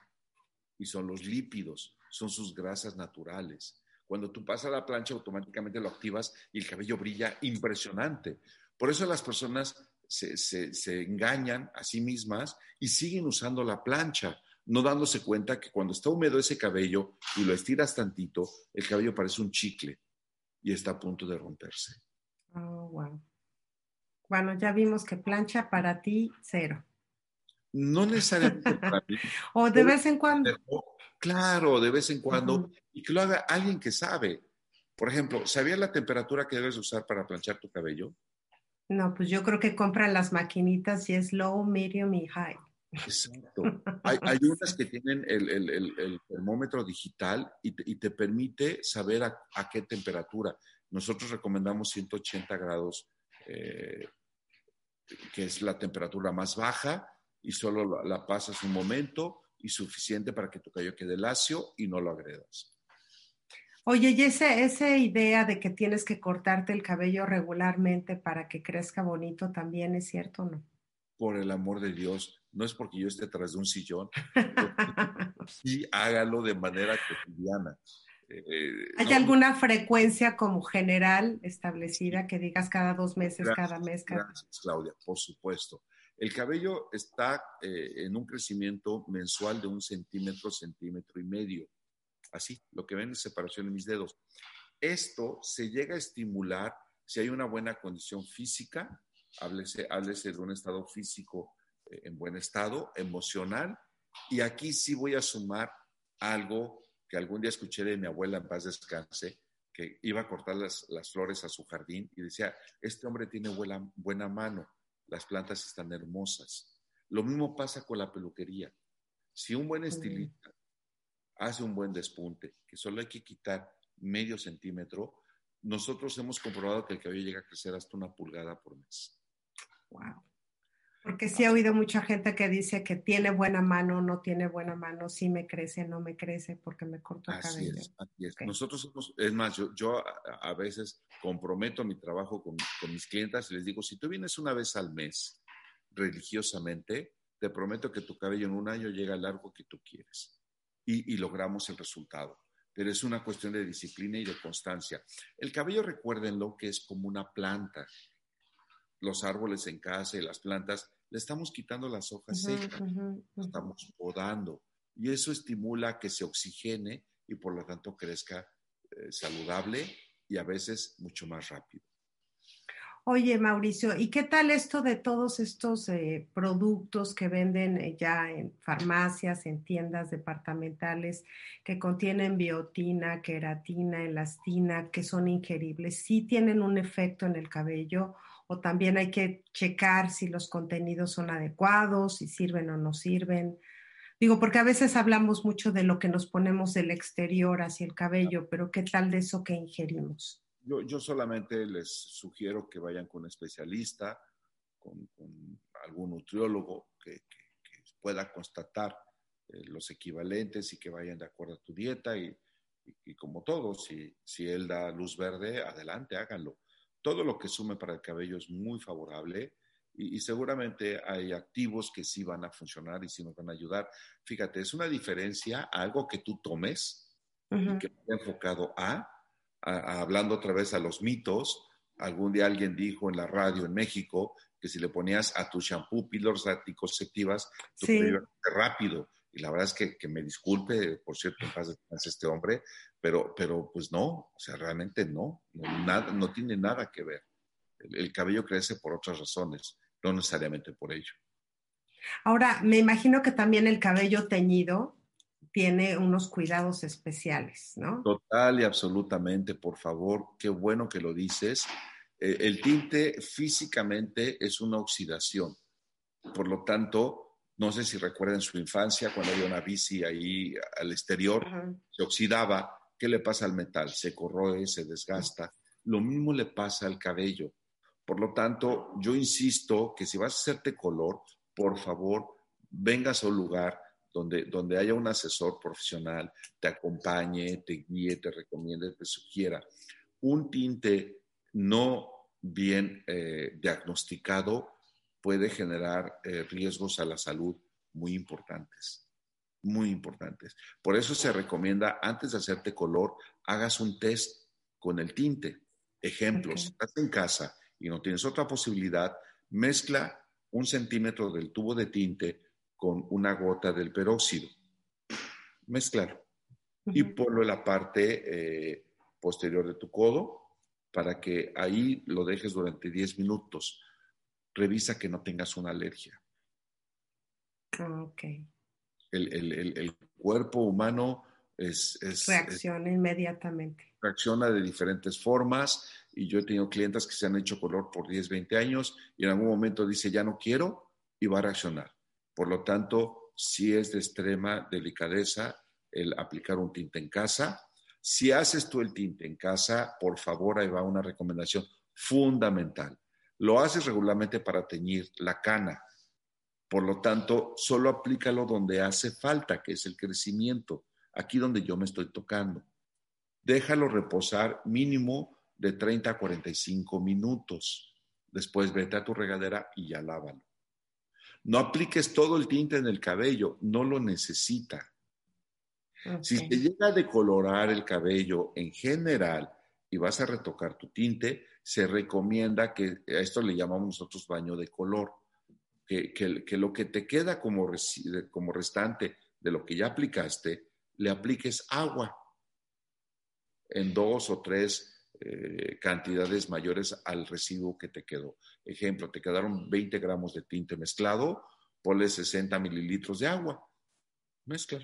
y son los lípidos, son sus grasas naturales. Cuando tú pasas la plancha, automáticamente lo activas y el cabello brilla impresionante. Por eso las personas se, se, engañan a sí mismas y siguen usando la plancha, no dándose cuenta que cuando está húmedo ese cabello y lo estiras tantito, el cabello parece un chicle y está a punto de romperse. Oh, wow. Bueno, ya vimos que plancha para ti, cero. No necesariamente [LAUGHS] para mí. o de vez en cuando. Claro, de vez en cuando. Y que lo haga alguien que sabe. Por ejemplo, ¿sabías la temperatura que debes usar para planchar tu cabello? No, pues yo creo que compran las maquinitas y es low, medium y high. Exacto. Hay, hay unas que tienen el, el, el, termómetro digital y te, y te permite saber a, a, qué temperatura. Nosotros recomendamos 180 grados eh, que es la temperatura más baja y solo la, pasas un momento y suficiente para que tu cabello quede lacio y no lo agredas. Oye, y esa idea de que tienes que cortarte el cabello regularmente para que crezca bonito también es cierto, ¿no? Por el amor de Dios, no es porque yo esté tras de un sillón, [LAUGHS] sí hágalo de manera cotidiana. Eh, ¿Hay alguna frecuencia como general establecida que digas cada dos meses, cada mes? Gracias, Claudia, por supuesto. El cabello está eh, en un crecimiento mensual de un centímetro, centímetro y medio. Así, lo que ven es separación en mis dedos. Esto se llega a estimular si hay una buena condición física, háblese, háblese de un estado físico eh, en buen estado, emocional, y aquí sí voy a sumar algo que algún día escuché de mi abuela en paz descanse, que iba a cortar las, flores a su jardín y decía, este hombre tiene buena, buena mano, las plantas están hermosas. Lo mismo pasa con la peluquería. Si un buen estilista hace un buen despunte, que solo hay que quitar medio centímetro, nosotros hemos comprobado que el cabello llega a crecer hasta una pulgada por mes. Wow. Porque sí he oído mucha gente que dice que tiene buena mano, no tiene buena mano, sí me crece, no me crece porque me corto el cabello. Es, así es. Nosotros somos, es más, yo, a, veces comprometo mi trabajo con, mis clientes y les digo, si tú vienes una vez al mes religiosamente, te prometo que tu cabello en un año llega al largo que tú quieres y, y logramos el resultado. Pero es una cuestión de disciplina y de constancia. El cabello, recuérdenlo, que es como una planta. Los árboles en casa y las plantas, le estamos quitando las hojas secas, estamos podando. Y eso estimula que se oxigene y por lo tanto crezca eh, saludable y a veces mucho más rápido. Oye, Mauricio, ¿y qué tal esto de todos estos eh, productos que venden eh, ya en farmacias, en tiendas departamentales, que contienen biotina, queratina, elastina, que son ingeribles? ¿Sí tienen un efecto en el cabello o también hay que checar si los contenidos son adecuados, si sirven o no sirven? Digo, porque a veces hablamos mucho de lo que nos ponemos del exterior hacia el cabello, pero ¿qué tal de eso que ingerimos? Yo, solamente les sugiero que vayan con un especialista, con, algún nutriólogo que, pueda constatar eh, los equivalentes y que vayan de acuerdo a tu dieta y, como todo, si, si él da luz verde, adelante, háganlo. Todo lo que sume para el cabello es muy favorable y, seguramente hay activos que sí van a funcionar y sí nos van a ayudar. Fíjate, es una diferencia a algo que tú tomes y que esté enfocado a hablando otra vez a los mitos, algún día alguien dijo en la radio en México que si le ponías a tu shampoo píldoras anticonceptivas, tu sí. rápido. Y la verdad es que, que me disculpe, por cierto, en paz este hombre, pero, pero pues no, o sea, realmente no, no, nada, no tiene nada que ver. el cabello crece por otras razones, no necesariamente por ello. Ahora, me imagino que también el cabello teñido tiene unos cuidados especiales, ¿no? Total y absolutamente, por favor, qué bueno que lo dices. Eh, el tinte físicamente es una oxidación. Por lo tanto, no sé si recuerdan su infancia, cuando había una bici ahí al exterior, se oxidaba. ¿Qué le pasa al metal? Se corroe, se desgasta. Lo mismo le pasa al cabello. Por lo tanto, yo insisto que si vas a hacerte color, por favor, vengas a un lugar donde, haya un asesor profesional, te acompañe, te guíe, te recomiende, te sugiera. Un tinte no bien eh, diagnosticado puede generar eh, riesgos a la salud muy importantes, muy importantes. Por eso se recomienda, antes de hacerte color, hagas un test con el tinte. Ejemplos, estás en casa y no tienes otra posibilidad, mezcla un centímetro del tubo de tinte con una gota del peróxido. Mezclar. Y ponlo en la parte eh, posterior de tu codo para que ahí lo dejes durante 10 minutos. Revisa que no tengas una alergia. Ok. El, cuerpo humano es... reacciona inmediatamente. Reacciona de diferentes formas y yo he tenido clientes que se han hecho color por 10, 20 años y en algún momento dice ya no quiero y va a reaccionar. Por lo tanto, sí es de extrema delicadeza el aplicar un tinte en casa. Si haces tú el tinte en casa, por favor, ahí va una recomendación fundamental. Lo haces regularmente para teñir la cana. Por lo tanto, solo aplícalo donde hace falta, que es el crecimiento, aquí donde yo me estoy tocando. Déjalo reposar mínimo de 30 a 45 minutos. Después vete a tu regadera y ya lávalo. No apliques todo el tinte en el cabello, no lo necesita. Si te llega a decolorar el cabello en general y vas a retocar tu tinte, se recomienda que a esto le llamamos nosotros baño de color, que, que, lo que te queda como, como restante de lo que ya aplicaste, le apliques agua en dos o tres eh, cantidades mayores al residuo que te quedó. Ejemplo, te quedaron 20 gramos de tinte mezclado, ponle 60 mililitros de agua. Mezcla.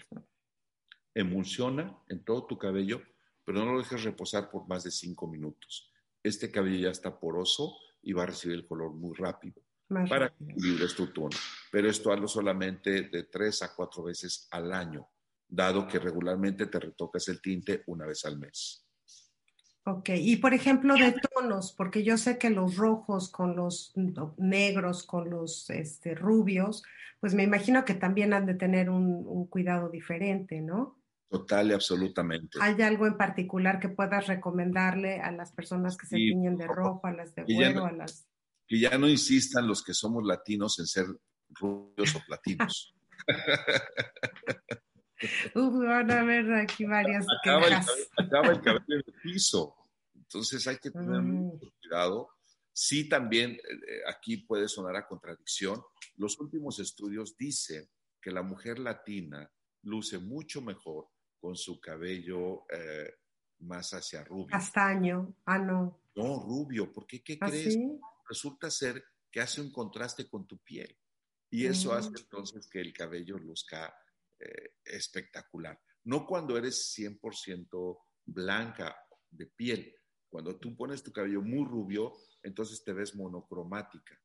Emulsiona en todo tu cabello, pero no lo dejes reposar por más de 5 minutos. Este cabello ya está poroso y va a recibir el color muy rápido para que libres tu tono. Pero esto hazlo solamente de 3 a 4 veces al año, dado que regularmente te retocas el tinte una vez al mes. Ok, y por ejemplo de tonos, porque yo sé que los rojos con los negros, con los este, rubios, pues me imagino que también han de tener un, cuidado diferente, ¿no? Total y absolutamente. ¿Hay algo en particular que puedas recomendarle a las personas que se tiñen de rojo, a las de güero, a las... Que ya no insistan los que somos latinos en ser rubios o platinos. [LAUGHS] van a ver aquí varias [LAUGHS] acaba el, acaba el, cabello en el piso. Entonces hay que tener mm. mucho cuidado. Sí, también eh, aquí puede sonar a contradicción. Los últimos estudios dicen que la mujer latina luce mucho mejor con su cabello eh, más hacia rubio. Castaño, ah, no. No, rubio, porque ¿qué ¿Ah, crees? Resulta ser que hace un contraste con tu piel. Y eso hace mm. entonces que el cabello luzca eh, espectacular. No cuando eres 100% blanca de piel. Cuando tú pones tu cabello muy rubio, entonces te ves monocromática.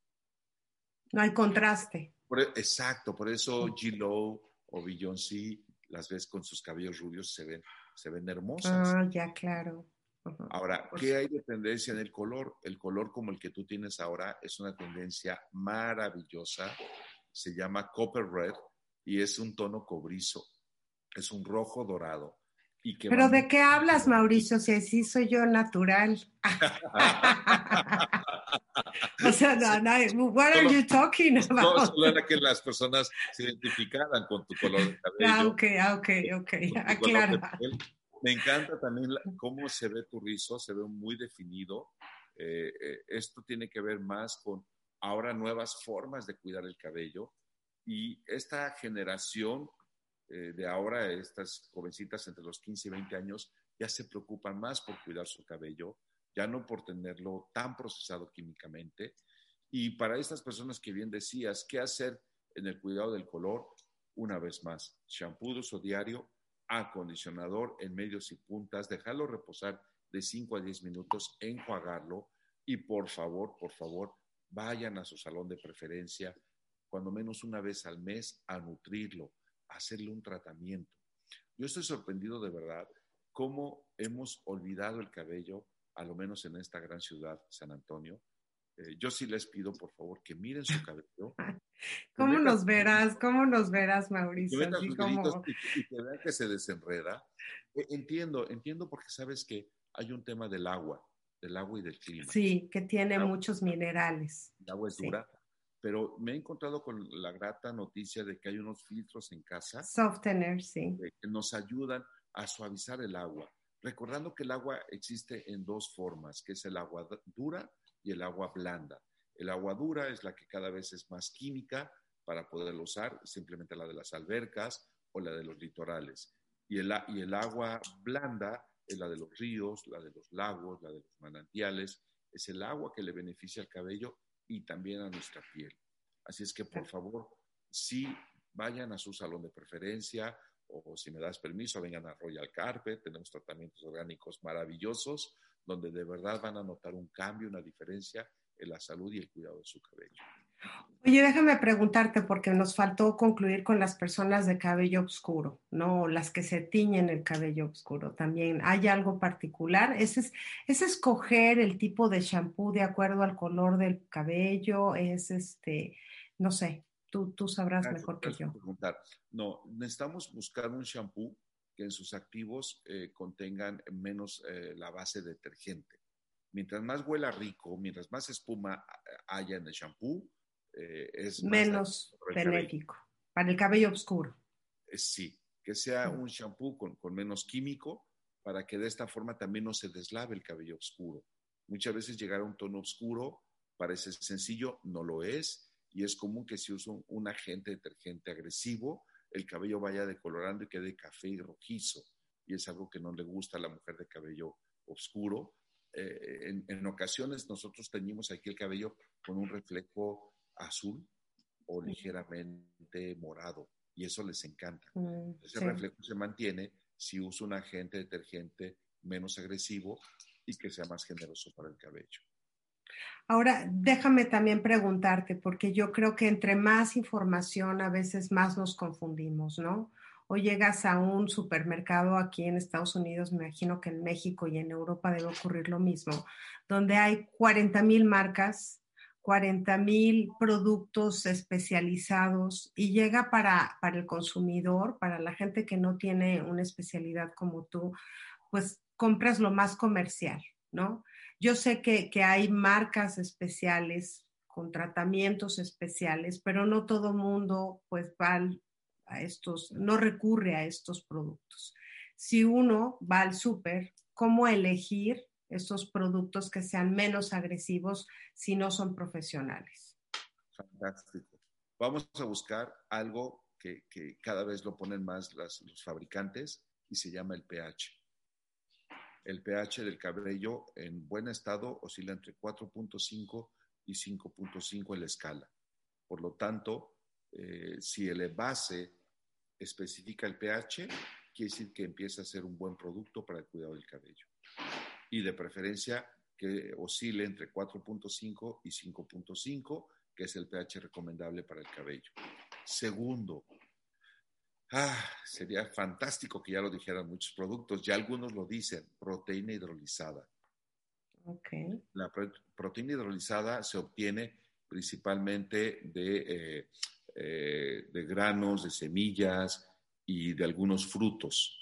No hay contraste. E, exacto, por eso G-Lo o Beyoncé las ves con sus cabellos rubios, se ven, se ven hermosas. Ah, ya, claro. Ahora, ¿qué hay de tendencia en el color? El color como el que tú tienes ahora es una tendencia maravillosa. Se llama Copper Red y es un tono cobrizo. Es un rojo dorado. Y Pero ¿de qué hablas, Mauricio? Si así soy yo natural. [LAUGHS] o sea, no, no, what are you talking [LAUGHS] about? No, solo era que las personas se identificaran con tu color de cabello. Ah, ok, ah, ok, ok, [LAUGHS] claro. Me encanta también cómo se ve tu rizo, se ve muy definido. Eh, eh, esto tiene que ver más con ahora nuevas formas de cuidar el cabello y esta generación eh, de ahora, estas jovencitas entre los 15 y 20 años, ya se preocupan más por cuidar su cabello, ya no por tenerlo tan procesado químicamente. Y para estas personas que bien decías, ¿qué hacer en el cuidado del color? Una vez más, shampoo de uso diario, acondicionador en medios y puntas, dejarlo reposar de 5 a 10 minutos, enjuagarlo y por favor, por favor, vayan a su salón de preferencia cuando menos una vez al mes a nutrirlo, a hacerle un tratamiento. Yo estoy sorprendido de verdad cómo hemos olvidado el cabello, a lo menos en esta gran ciudad, San Antonio. Eh, yo sí les pido, por favor, que miren su cabello. [LAUGHS] ¿Cómo nos verás? ¿Cómo nos verás, Mauricio? Que y, que vean que se desenreda. E, entiendo, entiendo porque sabes que hay un tema del agua, del agua y del clima. Sí, que tiene muchos minerales. El agua es dura, pero me he encontrado con la grata noticia de que hay unos filtros en casa. Softener, sí. Que nos ayudan a suavizar el agua. Recordando que el agua existe en dos formas, que es el agua dura y el agua blanda. El agua dura es la que cada vez es más química para poderlo usar, simplemente la de las albercas o la de los litorales. Y el, y el agua blanda es la de los ríos, la de los lagos, la de los manantiales. Es el agua que le beneficia al cabello y también a nuestra piel. Así es que, por favor, si vayan a su salón de preferencia o si me das permiso, vengan a Royal Carpet. Tenemos tratamientos orgánicos maravillosos donde de verdad van a notar un cambio, una diferencia en la salud y el cuidado de su cabello. Oye, déjame preguntarte, porque nos faltó concluir con las personas de cabello oscuro, ¿no? Las que se tiñen el cabello oscuro también. ¿Hay algo particular? ¿Es, es, escoger el tipo de shampoo de acuerdo al color del cabello? ¿Es este, no sé, tú, tú sabrás mejor que yo? No, necesitamos buscar un shampoo que en sus activos eh, contengan menos eh, la base detergente. Mientras más huela rico, mientras más espuma haya en el shampoo, eh, es menos benéfico para el cabello oscuro. Sí, que sea un shampoo con, menos químico para que de esta forma también no se deslave el cabello oscuro. Muchas veces llegar a un tono oscuro parece sencillo, no lo es, y es común que si usa un, agente detergente agresivo, el cabello vaya decolorando y quede café y rojizo, y es algo que no le gusta a la mujer de cabello oscuro. Eh, en, en, ocasiones nosotros teñimos aquí el cabello con un reflejo azul o ligeramente morado y eso les encanta. Mm, Ese reflejo se mantiene si usa un agente detergente menos agresivo y que sea más generoso para el cabello. Ahora, déjame también preguntarte, porque yo creo que entre más información a veces más nos confundimos, ¿no? O llegas a un supermercado aquí en Estados Unidos, me imagino que en México y en Europa debe ocurrir lo mismo, donde hay 40 mil marcas 40 mil productos especializados y llega para, para el consumidor, para la gente que no tiene una especialidad como tú, pues compras lo más comercial, ¿no? Yo sé que, hay marcas especiales con tratamientos especiales, pero no todo mundo pues va a estos, no recurre a estos productos. Si uno va al súper, ¿cómo elegir estos productos que sean menos agresivos si no son profesionales? Fantástico. Vamos a buscar algo que, cada vez lo ponen más los fabricantes y se llama el pH. El pH del cabello en buen estado oscila entre 4.5 y 5.5 en la escala. Por lo tanto, eh, si el base especifica el pH, quiere decir que empieza a ser un buen producto para el cuidado del cabello. Y de preferencia que oscile entre 4.5 y 5.5, que es el pH recomendable para el cabello. Segundo, ah, sería fantástico que ya lo dijeran muchos productos, ya algunos lo dicen, proteína hidrolizada. La proteína hidrolizada se obtiene principalmente de, eh, eh, de, granos, de semillas y de algunos frutos.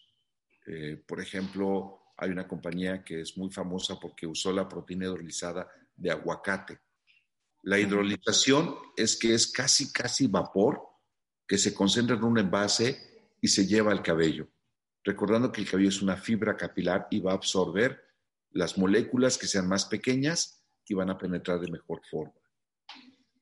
Eh, por ejemplo, hay una compañía que es muy famosa porque usó la proteína hidrolizada de aguacate. La hidrolización es que es casi, casi vapor que se concentra en un envase y se lleva al cabello. Recordando que el cabello es una fibra capilar y va a absorber las moléculas que sean más pequeñas y van a penetrar de mejor forma.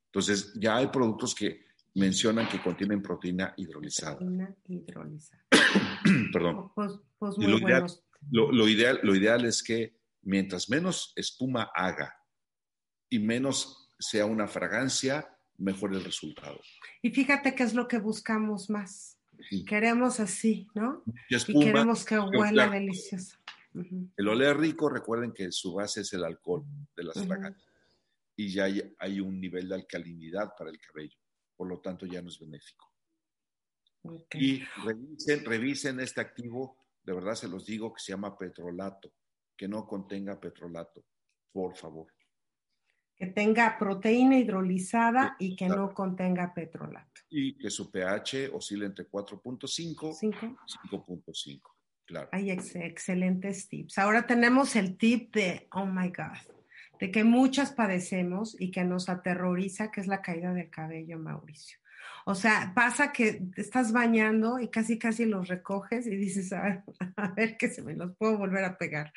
Entonces, ya hay productos que mencionan que contienen proteína hidrolizada. Proteína hidrolizada. [CLEARS THROAT] Perdón. Pues, pues muy lo, ideal, lo ideal es que mientras menos espuma haga y menos sea una fragancia, mejor el resultado. Y fíjate qué es lo que buscamos más. Queremos así, ¿no? y queremos que huela delicioso. El oler rico, recuerden que su base es el alcohol de las fragancias. Y ya hay, un nivel de alcalinidad para el cabello. Por lo tanto, ya no es benéfico. Y revisen, revisen este activo, de verdad se los digo, que se llama petrolato, que no contenga petrolato, por favor. Que tenga proteína hidrolizada y que no contenga petrolato. Y que su pH oscile entre 4.5 y 5.5. Claro. Hay excelentes tips. Ahora tenemos el tip de, oh my God, de que muchas padecemos y que nos aterroriza, que es la caída del cabello, Mauricio. O sea, pasa que te estás bañando y casi, casi los recoges y dices, [LAUGHS] a ver, que se me los puedo volver a pegar.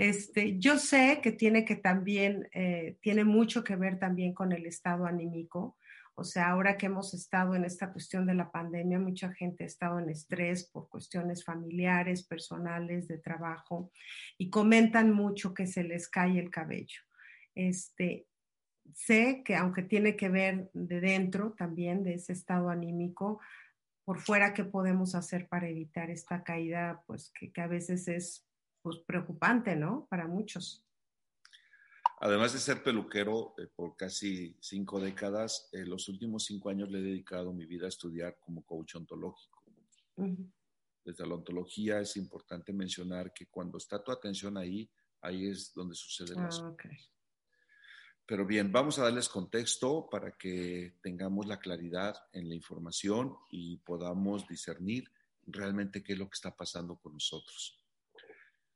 Este, yo sé que tiene que también, eh, tiene mucho que ver también con el estado anímico. O sea, ahora que hemos estado en esta cuestión de la pandemia, mucha gente ha estado en estrés por cuestiones familiares, personales, de trabajo, y comentan mucho que se les cae el cabello. Este, sé que aunque tiene que ver de dentro también, de ese estado anímico, por fuera, ¿qué podemos hacer para evitar esta caída? Pues que, que a veces es pues, preocupante, ¿no? Para muchos. Además de ser peluquero eh, por casi cinco décadas, en los últimos cinco años le he dedicado mi vida a estudiar como coach ontológico. Desde la ontología es importante mencionar que cuando está tu atención ahí, ahí es donde sucede ah, las Pero bien, vamos a darles contexto para que tengamos la claridad en la información y podamos discernir realmente qué es lo que está pasando con nosotros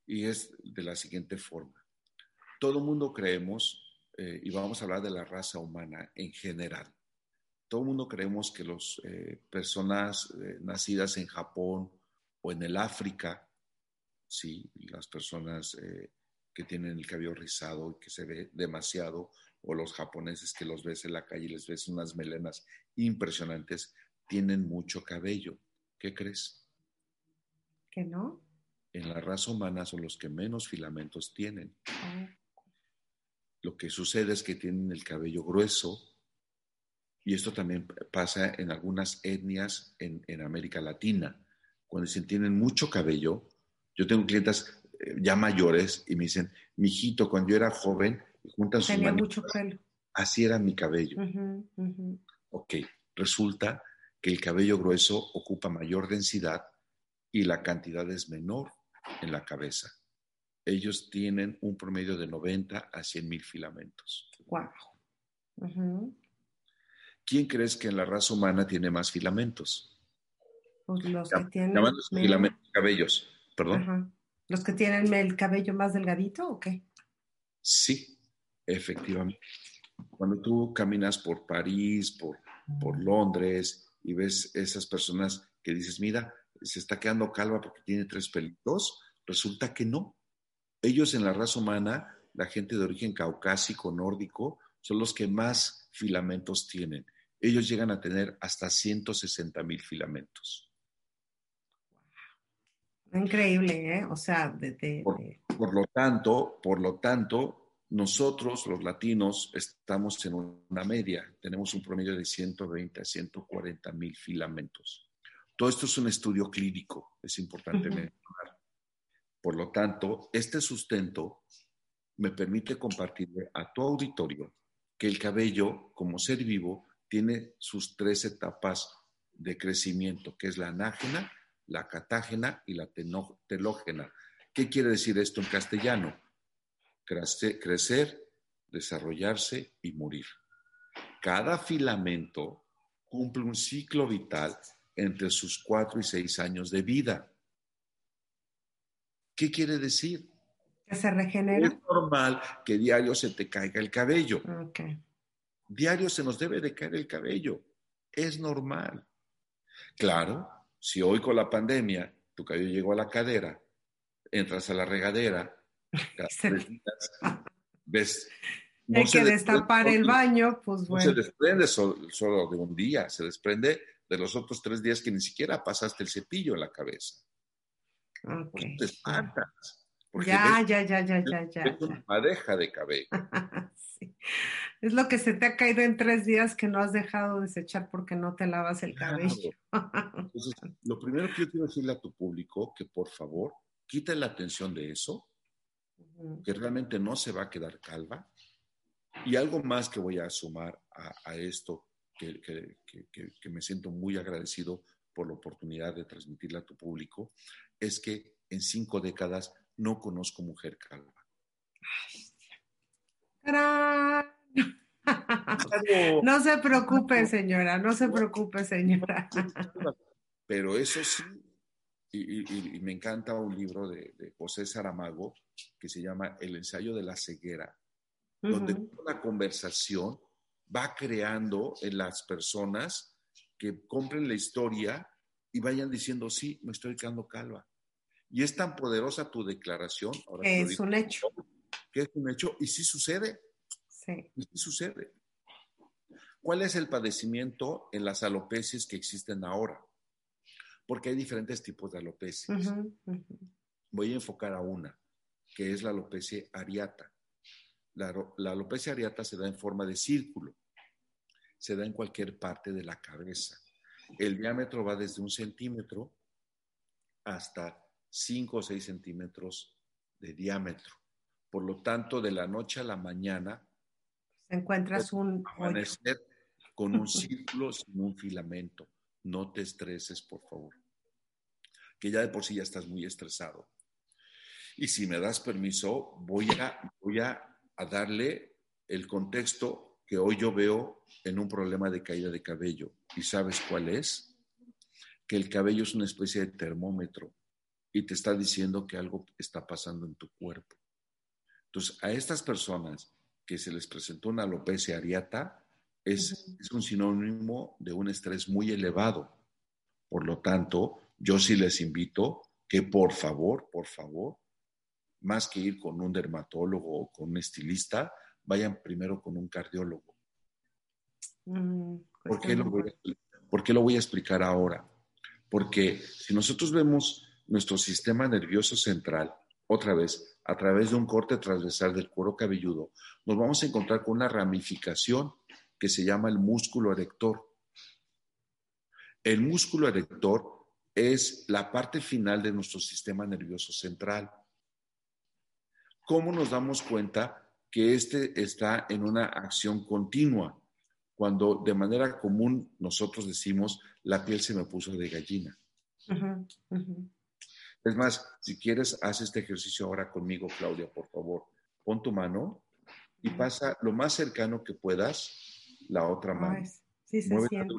y es de la siguiente forma. Todo mundo creemos, eh, y vamos a hablar de la raza humana en general, todo mundo creemos que las eh, personas eh, nacidas en Japón o en el África, sí, las personas que tienen el cabello rizado y que se ve demasiado, o los japoneses que los ves en la calle y les ves unas melenas impresionantes, tienen mucho cabello. ¿Qué crees? Que no en la raza humana son los que menos filamentos tienen. Ah. Lo que sucede es que tienen el cabello grueso y esto también pasa en algunas etnias en, América Latina. Cuando dicen tienen mucho cabello, yo tengo clientes eh, ya mayores y me dicen, mijito, cuando yo era joven, juntan sus Tenía mucho pelo. Así era mi cabello. Ok, resulta que el cabello grueso ocupa mayor densidad y la cantidad es menor en la cabeza. Ellos tienen un promedio de 90 a 100 mil filamentos. Wow. ¿Quién crees que en la raza humana tiene más filamentos? Pues los que tienen. filamentos cabellos, perdón. ¿Los que tienen el cabello más delgadito o qué? Sí, efectivamente. Cuando tú caminas por París, por, por Londres y ves esas personas que dices, mira, se está quedando calva porque tiene tres pelitos, resulta que no. Ellos en la raza humana, la gente de origen caucásico, nórdico, son los que más filamentos tienen. Ellos llegan a tener hasta 160 mil filamentos. Increíble, ¿eh? O sea, de, por, lo tanto, por lo tanto, nosotros, los latinos, estamos en una media. Tenemos un promedio de 120 a 140 mil filamentos. Todo esto es un estudio clínico, es importante mencionar. Por lo tanto, este sustento me permite compartirle a tu auditorio que el cabello, como ser vivo, tiene sus tres etapas de crecimiento, que es la anágena, la catágena y la telógena. ¿Qué quiere decir esto en castellano? Crecer, desarrollarse y morir. Cada filamento cumple un ciclo vital entre sus cuatro y seis años de vida. ¿Qué quiere decir? Que se regenera. Es normal que diario se te caiga el cabello. Diario se nos debe de caer el cabello. Es normal. Claro, si hoy con la pandemia tu cabello llegó a la cadera, entras a la regadera, [LAUGHS] ves... No Hay que destapar el baño, pues bueno. No se desprende solo, de un día, se desprende de los otros tres días que ni siquiera pasaste el cepillo en la cabeza. Okay. te espantas. Ya, ya, ya, ya, ya, ya, Es una madeja de cabello. [LAUGHS] Es lo que se te ha caído en tres días que no has dejado de desechar porque no te lavas el cabello. Entonces, lo primero que yo quiero decirle a tu público, que por favor, quiten la atención de eso, que realmente no se va a quedar calva. Y algo más que voy a sumar a, esto, que, que, me siento muy agradecido por la oportunidad de transmitirle a tu público, es que en cinco décadas no conozco mujer calva. [LAUGHS] No se preocupe, señora, no se preocupe, señora. [LAUGHS] Pero eso sí, y, me encanta un libro de, José Saramago que se llama El ensayo de la ceguera, donde la conversación va creando en las personas que compren la historia y vayan diciendo, sí, me estoy quedando calva. Y es tan poderosa tu declaración. que es un hecho. Que es un hecho y sí sucede. Sí. Y sí sucede. ¿Cuál es el padecimiento en las alopecias que existen ahora? Porque hay diferentes tipos de alopecias. Voy a enfocar a una, que es la alopecia areata. La, la alopecia areata se da en forma de círculo. Se da en cualquier parte de la cabeza. El diámetro va desde un centímetro hasta 5 o 6 centímetros de diámetro. Por lo tanto, de la noche a la mañana, encuentras un con un [LAUGHS] círculo sin un filamento. No te estreses, por favor. Que ya de por sí ya estás muy estresado. Y si me das permiso, voy a, voy a, a darle el contexto que hoy yo veo en un problema de caída de cabello. ¿Y sabes cuál es? Que el cabello es una especie de termómetro y te está diciendo que algo está pasando en tu cuerpo. Entonces, a estas personas que se les presentó una alopecia areata, es, un sinónimo de un estrés muy elevado. Por lo tanto, yo sí les invito que por favor, por favor, más que ir con un dermatólogo o con un estilista, vayan primero con un cardiólogo. Mm, ¿Por, qué lo voy a, ¿Por qué lo voy a explicar ahora? Porque si nosotros vemos nuestro sistema nervioso central, otra vez, a través de un corte transversal del cuero cabelludo, nos vamos a encontrar con una ramificación que se llama el músculo erector. El músculo erector es la parte final de nuestro sistema nervioso central. ¿Cómo nos damos cuenta que este está en una acción continua? Cuando de manera común nosotros decimos, la piel se me puso de gallina. Es más, si quieres, haz este ejercicio ahora conmigo, Claudia, por favor. Pon tu mano y pasa lo más cercano que puedas la otra mano. sí se siente.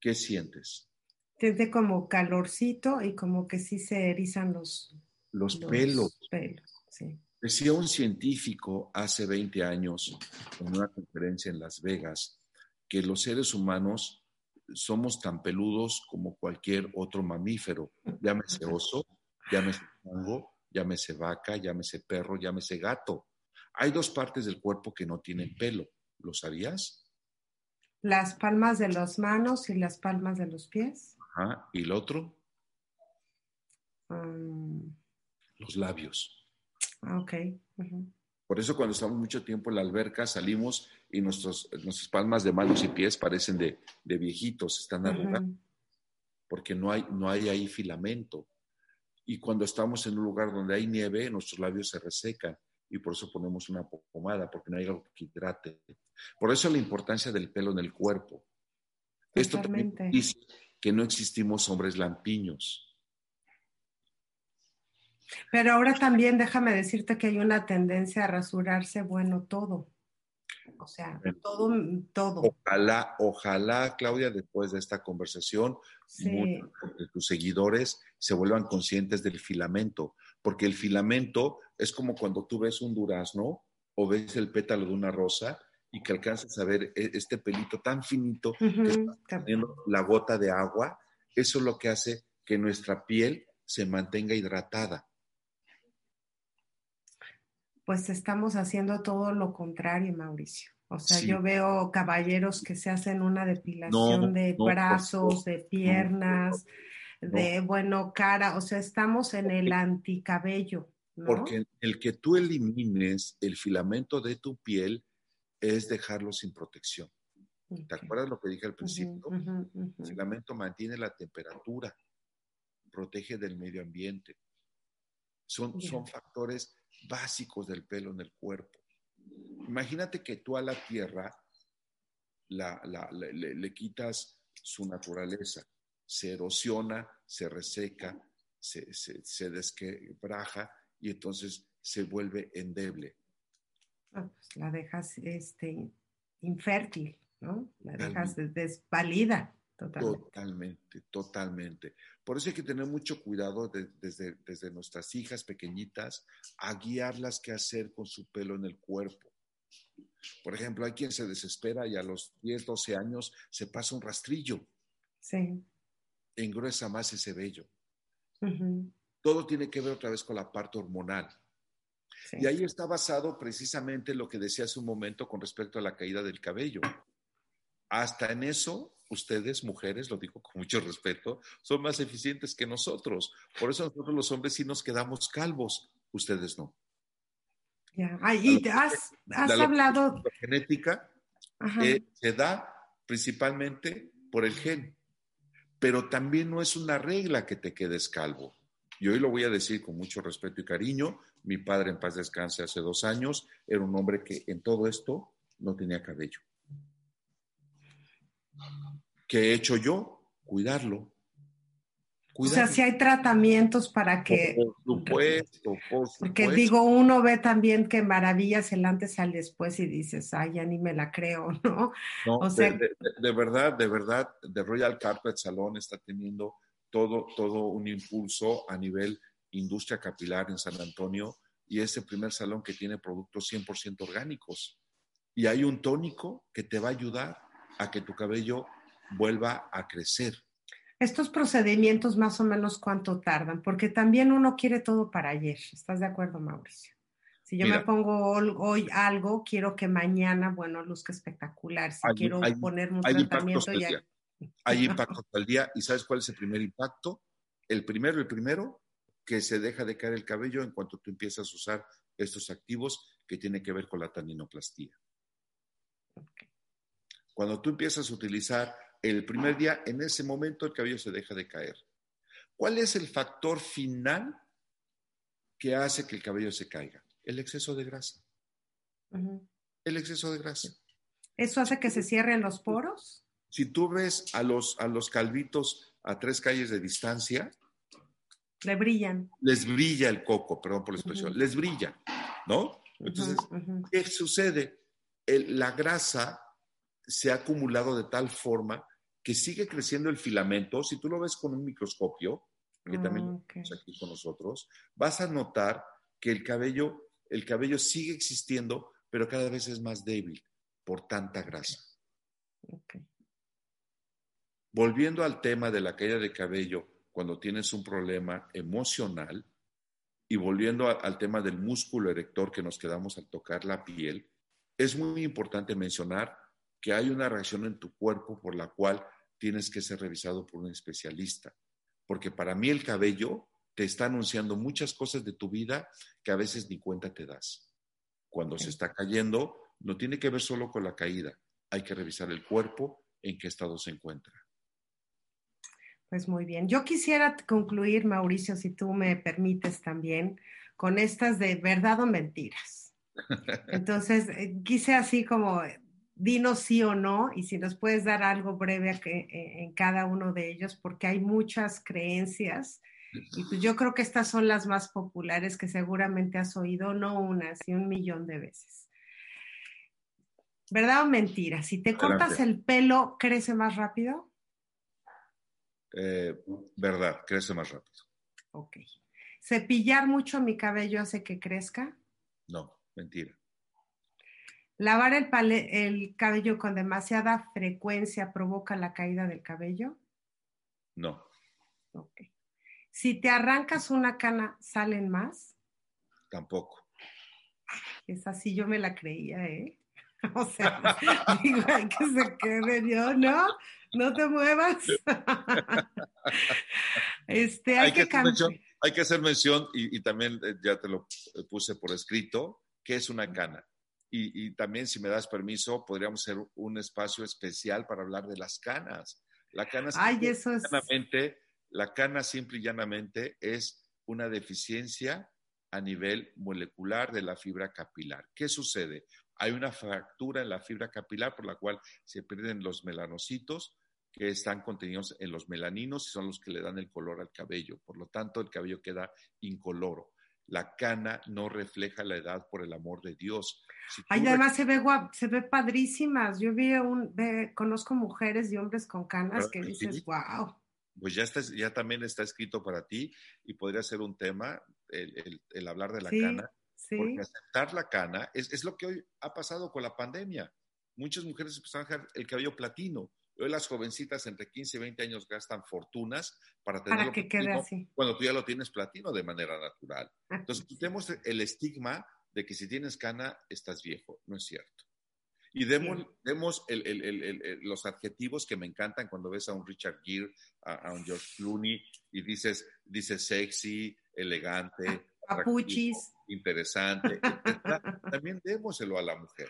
¿Qué sientes? Siente como calorcito y como que sí se erizan los, los, pelos. pelos sí. Decía un científico hace 20 años en una conferencia en Las Vegas que los seres humanos somos tan peludos como cualquier otro mamífero, llámese oso, llámese tango, llámese vaca, llámese perro, llámese gato. Hay dos partes del cuerpo que no tienen pelo, ¿lo sabías? Las palmas de las manos y las palmas de los pies. Ajá. ¿Y el otro? Um, Los labios. Ah, ok. ujú. Por eso cuando estamos mucho tiempo en la alberca salimos y nuestros, nuestras palmas de manos y pies parecen de, de viejitos, están arrugadas, Ujú. porque no hay, no hay ahí filamento. Y cuando estamos en un lugar donde hay nieve, nuestros labios se resecan y por eso ponemos una pomada, porque no hay algo que hidrate. Por eso la importancia del pelo en el cuerpo. Esto también dice que no existimos hombres lampiños. Pero ahora también déjame decirte que hay una tendencia a rasurarse, bueno, todo. O sea, todo, todo. Ojalá, ojalá, Claudia, después de esta conversación, Sí, muchos de tus seguidores se vuelvan conscientes del filamento, porque el filamento es como cuando tú ves un durazno o ves el pétalo de una rosa y que alcanzas a ver e- este pelito tan finito que está teniendo la gota de agua, eso es lo que hace que nuestra piel se mantenga hidratada. Pues estamos haciendo todo lo contrario, Mauricio. O sea, Sí. yo veo caballeros que se hacen una depilación No, de no, brazos, de piernas, de, bueno, cara. O sea, estamos en el anticabello, ¿no? Porque el que tú elimines el filamento de tu piel es dejarlo sin protección. ¿Te acuerdas lo que dije al principio? El filamento mantiene la temperatura, protege del medio ambiente. Son, son factores básicos del pelo en el cuerpo. Imagínate que tú a la tierra la- la- le, le- le quitas su naturaleza, se erosiona, se reseca, se, se, se desquebraja y entonces se vuelve endeble. Ah, pues la dejas este, infértil, ¿no? La dejas des- desvalida totalmente. Totalmente, totalmente. Por eso hay que tener mucho cuidado de- desde, desde nuestras hijas pequeñitas a guiarlas qué hacer con su pelo en el cuerpo. Por ejemplo, hay quien se desespera y a los 10, 12 años se pasa un rastrillo, Sí. engruesa más ese vello. Todo tiene que ver otra vez con la parte hormonal. sí. Y ahí está basado precisamente lo que decía hace un momento con respecto a la caída del cabello. Hasta en eso, ustedes, mujeres, lo digo con mucho respeto, son más eficientes que nosotros. Por eso nosotros los hombres sí nos quedamos calvos, ustedes no. Ya. Te has, has La- hablado. La genética eh, se da principalmente por el gen, pero también no es una regla que te quedes calvo. Y hoy lo voy a decir con mucho respeto y cariño. Mi padre en paz descanse hace dos años era un hombre que en todo esto no tenía cabello. ¿Qué he hecho yo? Cuidarlo. o sea, Cuidarlo. si hay tratamientos para que. Por supuesto, por Porque supuesto. digo, uno ve también que maravillas el antes al después y dices, ay, ya ni me la creo, [LAUGHS] ¿no? No, O de- sea- de, de- de verdad, de verdad, The Royal Carpet Salon está teniendo todo, todo un impulso a nivel industria capilar en San Antonio y es el primer salón que tiene productos 100% orgánicos. Y hay un tónico que te va a ayudar a que tu cabello vuelva a crecer. Estos procedimientos más o menos cuánto tardan, porque también uno quiere todo para ayer. ¿Estás de acuerdo, Mauricio? Si yo Mira. me pongo hoy algo, quiero que mañana, bueno, luzca espectacular. Si Hay- quiero hay- ponerme un hay impactos tratamiento del ya. [LAUGHS] Hay impactos al día y ¿sabes cuál es el primer impacto? El primero, el primero, que se deja de caer el cabello en cuanto tú empiezas a usar estos activos que tienen que ver con la taninoplastía. Cuando tú empiezas a utilizar el primer día, en ese momento el cabello se deja de caer. ¿Cuál es el factor final que hace que el cabello se caiga? El exceso de grasa. El exceso de grasa. ¿Eso hace que se cierren los poros? Si tú ves a los, a los calvitos a tres calles de distancia, Le brillan. les brilla el coco, perdón por la expresión, les brilla, ¿no? Entonces. ¿qué sucede? El- la grasa se ha acumulado de tal forma que sigue creciendo el filamento. Si tú lo ves con un microscopio, que también lo Ok. tenemos aquí con nosotros, vas a notar que el cabello el cabello sigue existiendo, pero cada vez es más débil por tanta grasa. Volviendo al tema de la caída de cabello, cuando tienes un problema emocional, y volviendo al tema del músculo erector que nos quedamos al tocar la piel, es muy importante mencionar que hay una reacción en tu cuerpo por la cual tienes que ser revisado por un especialista. Porque para mí el cabello te está anunciando muchas cosas de tu vida que a veces ni cuenta te das. Cuando se está cayendo, no tiene que ver solo con la caída, hay que revisar el cuerpo, en qué estado se encuentra. Pues muy bien. Yo quisiera concluir, Mauricio, si tú me permites también, con estas de verdad o mentiras. [LAUGHS] Entonces, eh, quise así como, dinos sí o no, y si nos puedes dar algo breve eh, en cada uno de ellos, porque hay muchas creencias. Y pues yo creo que estas son las más populares que seguramente has oído, no una, sino un millón de veces. ¿Verdad o mentira? Si te cortas el pelo, ¿crece más rápido? Eh, verdad, crece más rápido. Ok. ¿Cepillar mucho mi cabello hace que crezca? No, mentira. ¿Lavar el, el cabello con demasiada frecuencia provoca la caída del cabello? No. Ok. Si te arrancas una cana, ¿salen más? Tampoco. Es así, yo me la creía, ¿eh? [LAUGHS] O sea, [LAUGHS] digo, hay que se quede yo, ¿no? No te muevas. [LAUGHS] este, hay, que, hay que hacer mención, y, también eh, ya te lo puse por escrito, que es una cana. Y, y, también, si me das permiso, podríamos hacer un espacio especial para hablar de las canas. La cana, Ay, eso es... la cana simple y llanamente es una deficiencia a nivel molecular de la fibra capilar. ¿Qué sucede? Hay una fractura en la fibra capilar por la cual se pierden los melanocitos que están contenidos en los melaninos y son los que le dan el color al cabello. Por lo tanto, el cabello queda incoloro. La cana no refleja la edad por el amor de Dios. Ay, además se ve se ve padrísimas. Yo vi un, conozco mujeres y hombres con canas que dices, wow. Pues ya, está, ya también está escrito para ti y podría ser un tema el, hablar de la cana. Porque aceptar la cana es, es, lo que hoy ha pasado con la pandemia. Muchas mujeres empezaron a dejar el cabello platino Hoy las jovencitas entre 15 y 20 años gastan fortunas para tenerlo que quede así. cuando tú ya lo tienes platino de manera natural. Ah, Entonces, tenemos el estigma de que si tienes cana, estás viejo. No es cierto. Y demos, demos los adjetivos que me encantan cuando ves a un Richard Gere, a, un George Clooney, y dices, dices sexy, elegante, papuchis, interesante. [LAUGHS] También démoselo a la mujer.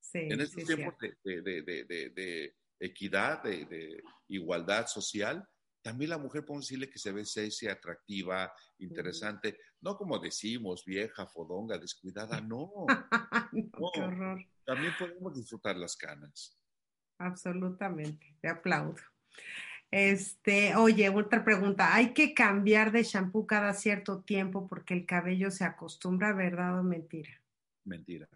Sí, en estos tiempos de equidad, de, igualdad social, también la mujer podemos decirle que se ve sexy, atractiva, interesante, no como decimos, vieja, fodonga, descuidada, [LAUGHS] no. no, qué horror. También podemos disfrutar las canas. Absolutamente, te aplaudo. Este, oye, otra pregunta, ¿hay que cambiar de shampoo cada cierto tiempo porque el cabello se acostumbra, verdad o mentira? Mentira.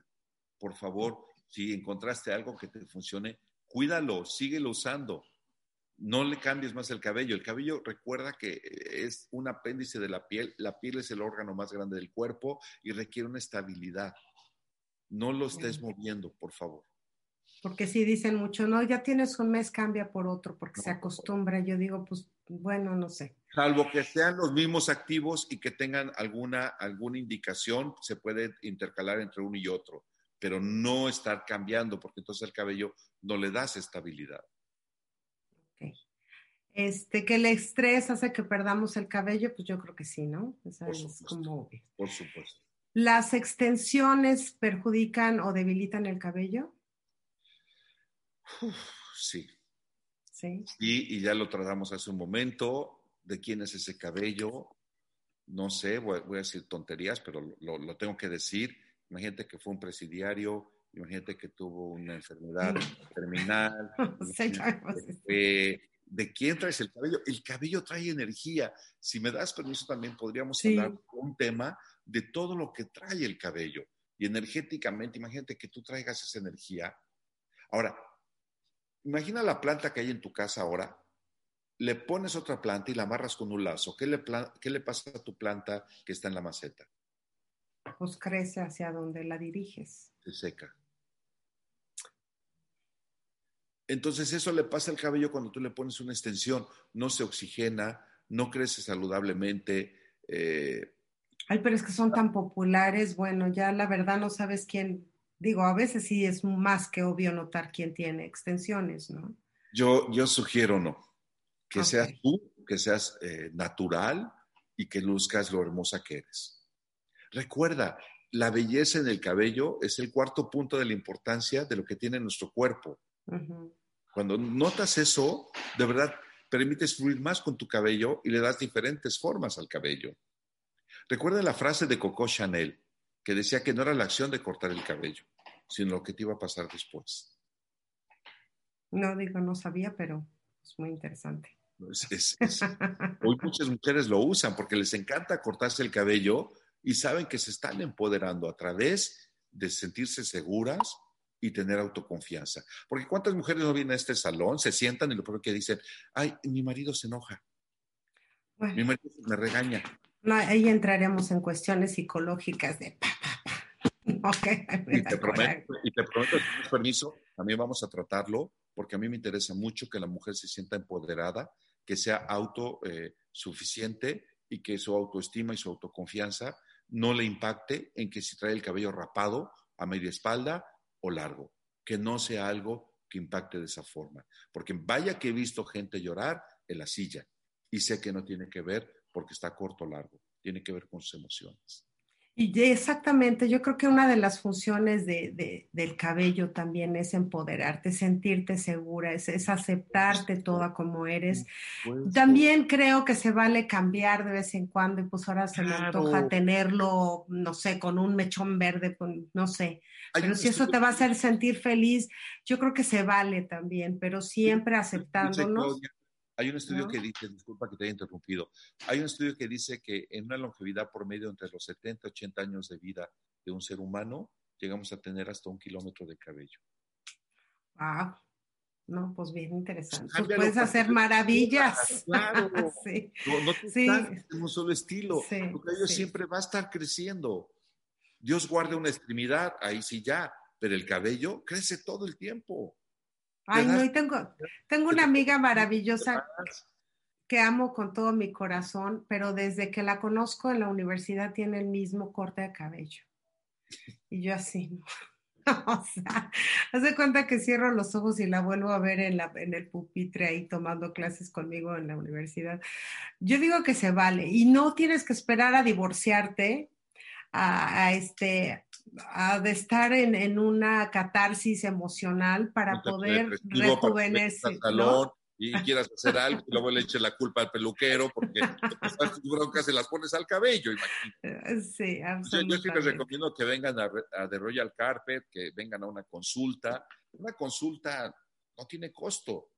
Por favor, si encontraste algo que te funcione, cuídalo, síguelo usando. No le cambies más el cabello. El cabello recuerda que es un apéndice de la piel. La piel es el órgano más grande del cuerpo y requiere una estabilidad. No lo estés moviendo, por favor. Porque si dicen mucho, no, ya tienes un mes, cambia por otro, porque se acostumbra. Yo digo, pues bueno, no sé. Salvo que sean los mismos activos y que tengan alguna, alguna indicación, se puede intercalar entre uno y otro pero no estar cambiando, porque entonces el cabello no le das estabilidad. Okay. Este, que el estrés hace que perdamos el cabello, pues yo creo que sí, ¿no? por, supuesto, por supuesto. ¿Las extensiones perjudican o debilitan el cabello? sí. Sí. Y, ya lo tratamos hace un momento. ¿De quién es ese cabello? No sé, voy, a decir tonterías, pero lo tengo que decir imagínate que fue un presidiario, imagínate que tuvo una enfermedad terminal. [LAUGHS] ¿De quién traes el cabello? El cabello trae energía. Si me das permiso, también podríamos hablar de un tema de todo lo que trae el cabello. Y energéticamente, imagínate que tú traigas esa energía. Ahora, imagina la planta que hay en tu casa ahora. Le pones otra planta y la amarras con un lazo. ¿Qué le, qué le pasa a tu planta que está en la maceta? Pues crece hacia donde la diriges. Se seca. Entonces eso le pasa al cabello cuando tú le pones una extensión, no se oxigena, no crece saludablemente. Eh, Ay, pero es que son tan populares, bueno, ya la verdad no sabes quién, digo, a veces sí es más que obvio notar quién tiene extensiones, ¿no? Yo, yo sugiero no, que seas tú, que seas eh, natural y que luzcas lo hermosa que eres. Recuerda, la belleza en el cabello es el cuarto punto de la importancia de lo que tiene nuestro cuerpo. Cuando notas eso, de verdad, permites fluir más con tu cabello y le das diferentes formas al cabello. Recuerda la frase de Coco Chanel, que decía que no era la acción de cortar el cabello, sino lo que te iba a pasar después. No digo, no sabía, pero es muy interesante. hoy muchas mujeres lo usan porque les encanta cortarse el cabello y saben que se están empoderando a través de sentirse seguras y tener autoconfianza. Porque cuántas mujeres no vienen a este salón, se sientan y lo primero que dicen, ay, mi marido se enoja, mi marido me regaña. No, ahí entraremos en cuestiones psicológicas de [LAUGHS] y, te prometo, y te prometo con permiso, también vamos a tratarlo, porque a mí me interesa mucho que la mujer se sienta empoderada, que sea autosuficiente eh, y que su autoestima y su autoconfianza no le impacte en que si trae el cabello rapado a media espalda o largo, que no sea algo que impacte de esa forma. Porque vaya que he visto gente llorar en la silla y sé que no tiene que ver porque está corto o largo, tiene que ver con sus emociones. Y exactamente, yo creo que una de las funciones de, del cabello también es empoderarte, sentirte segura, es, aceptarte toda como eres. También creo que se vale cambiar de vez en cuando y pues ahora se me antoja tenerlo, no sé, con un mechón verde, no sé. Pero si eso te va a hacer sentir feliz, yo creo que se vale también, pero siempre aceptándonos. Hay un estudio que dice, disculpa que te haya interrumpido, hay un estudio que dice que en una longevidad por medio entre los 70 y 80 años de vida de un ser humano, llegamos a tener hasta un kilómetro de cabello. Wow. No, pues bien interesante. Pues puedes hacer maravillas. [LAUGHS] Claro. sí. No, te sí. en un solo estilo. Sí, tu cabello siempre va a estar creciendo. Dios guarde una extremidad, ahí sí ya, pero el cabello crece todo el tiempo. Ay, no, y tengo, tengo una amiga maravillosa que amo con todo mi corazón, pero desde que la conozco en la universidad tiene el mismo corte de cabello. Y yo así, [LAUGHS] o sea, hace cuenta que cierro los ojos y la vuelvo a ver en, la, en el pupitre ahí tomando clases conmigo en la universidad. Yo digo que se vale y no tienes que esperar a divorciarte, a este, de estar en, una catarsis emocional para poder rejuvenecer. Y quieras hacer algo y luego le eches la culpa al peluquero porque tus broncas se las pones al cabello, imagínate. Eh, sí, absolutamente. Yo, sí les recomiendo que vengan a, a The Royal Carpet, que vengan a una consulta. Una consulta no tiene costo.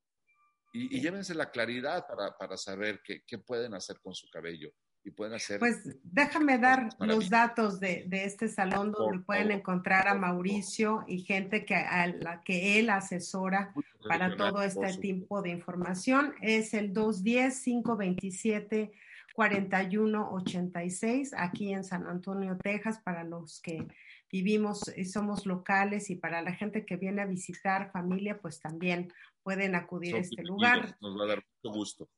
Y, llévense la claridad para, para saber qué, qué pueden hacer con su cabello y pueden hacer. Pues déjame dar los datos de, de este salón donde pueden encontrar a Mauricio y gente que, a la que él asesora para todo este tipo de información. Es el 210-527-4186 aquí en San Antonio, Texas, para los que vivimos y somos locales y para la gente que viene a visitar familia, pues también pueden acudir a este lugar. Nos va a dar mucho gusto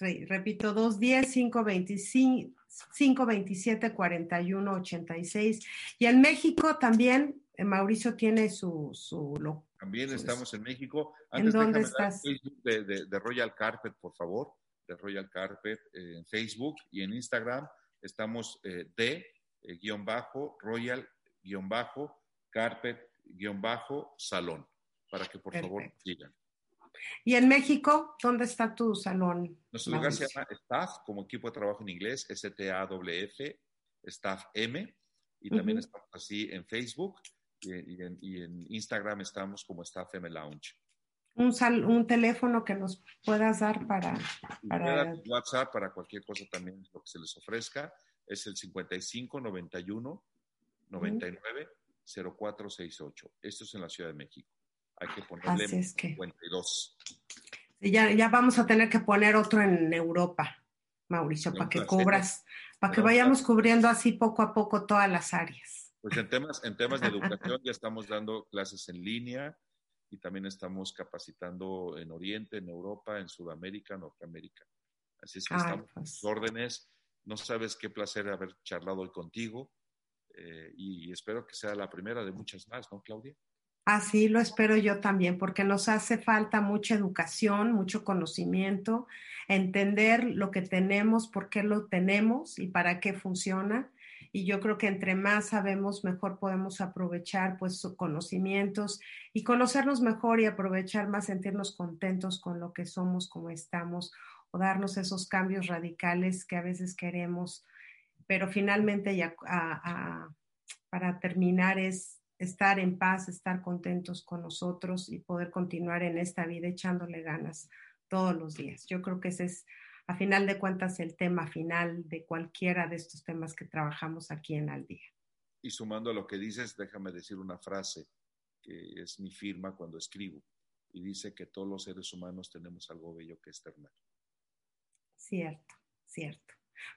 repito, 210-527-4186. Y en México también, eh, Mauricio tiene su... su también estamos en México. ¿En dónde estás? De, de, Royal Carpet, por favor, de Royal Carpet eh, en Facebook y en Instagram. Estamos eh, de guion bajo, Royal guion bajo, Carpet guion bajo, Salón, para que por favor sigan. ¿Y en México, dónde está tu salón? Nuestro lugar se llama Staff, como equipo de trabajo en inglés, S-T-A-W-F, Staff M. Y también estamos así en Facebook y, en, Instagram estamos como Staff M Lounge. Un, un teléfono que nos puedas dar para... para... WhatsApp para cualquier cosa también, lo que se les ofrezca, es el 55 91 99 0468. Esto es en la Ciudad de México hay que ponerle Así es que... 52. ya, ya vamos a tener que poner otro en Europa, Mauricio, para que cubras, para que vayamos cubriendo así poco a poco todas las áreas. Pues en temas, en temas de educación ya estamos dando clases en línea y también estamos capacitando en Oriente, en Europa, en Sudamérica, Norteamérica. Así es que estamos pues. órdenes. No sabes qué placer haber charlado hoy contigo eh, y espero que sea la primera de muchas más, ¿no, Claudia? Así lo espero yo también, porque nos hace falta mucha educación, mucho conocimiento, entender lo que tenemos, por qué lo tenemos y para qué funciona. Y yo creo que entre más sabemos, mejor podemos aprovechar pues conocimientos y conocernos mejor y aprovechar más, sentirnos contentos con lo que somos, como estamos, o darnos esos cambios radicales que a veces queremos. Pero finalmente, ya para terminar, es estar en paz, estar contentos con nosotros y poder continuar en esta vida echándole ganas todos los días. Yo creo que ese es, a final de cuentas, el tema final de cualquiera de estos temas que trabajamos aquí en Al Día. Y sumando a lo que dices, déjame decir una frase que es mi firma cuando escribo y dice que todos los seres humanos tenemos algo bello que externar. Cierto, cierto.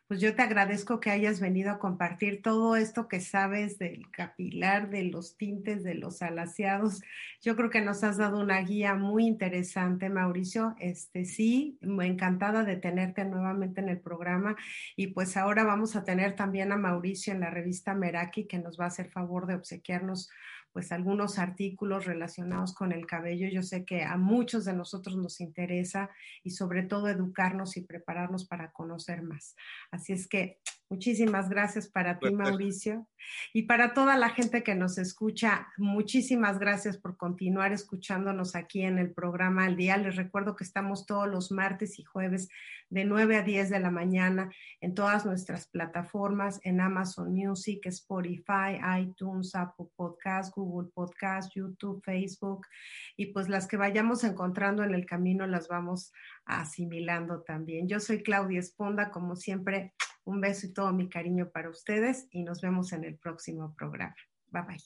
Pues yo te agradezco que hayas venido a compartir todo esto que sabes del capilar, de los tintes, de los alaciados. Yo creo que nos has dado una guía muy interesante, Mauricio. Este sí, encantada de tenerte nuevamente en el programa. Y pues ahora vamos a tener también a Mauricio en la revista Meraki, que nos va a hacer favor de obsequiarnos pues algunos artículos relacionados con el cabello. Yo sé que a muchos de nosotros nos interesa y sobre todo educarnos y prepararnos para conocer más. Así es que muchísimas gracias para ti, Mauricio, y para toda la gente que nos escucha. Muchísimas gracias por continuar escuchándonos aquí en el programa Al Día. Les recuerdo que estamos todos los martes y jueves de 9 a 10 de la mañana en todas nuestras plataformas, en Amazon Music, Spotify, iTunes, Apple Podcast, Google Podcast, YouTube, Facebook, y pues las que vayamos encontrando en el camino las vamos asimilando también. Yo soy Claudia Esponda, como siempre, un beso y todo mi cariño para ustedes y nos vemos en el próximo programa. Bye bye.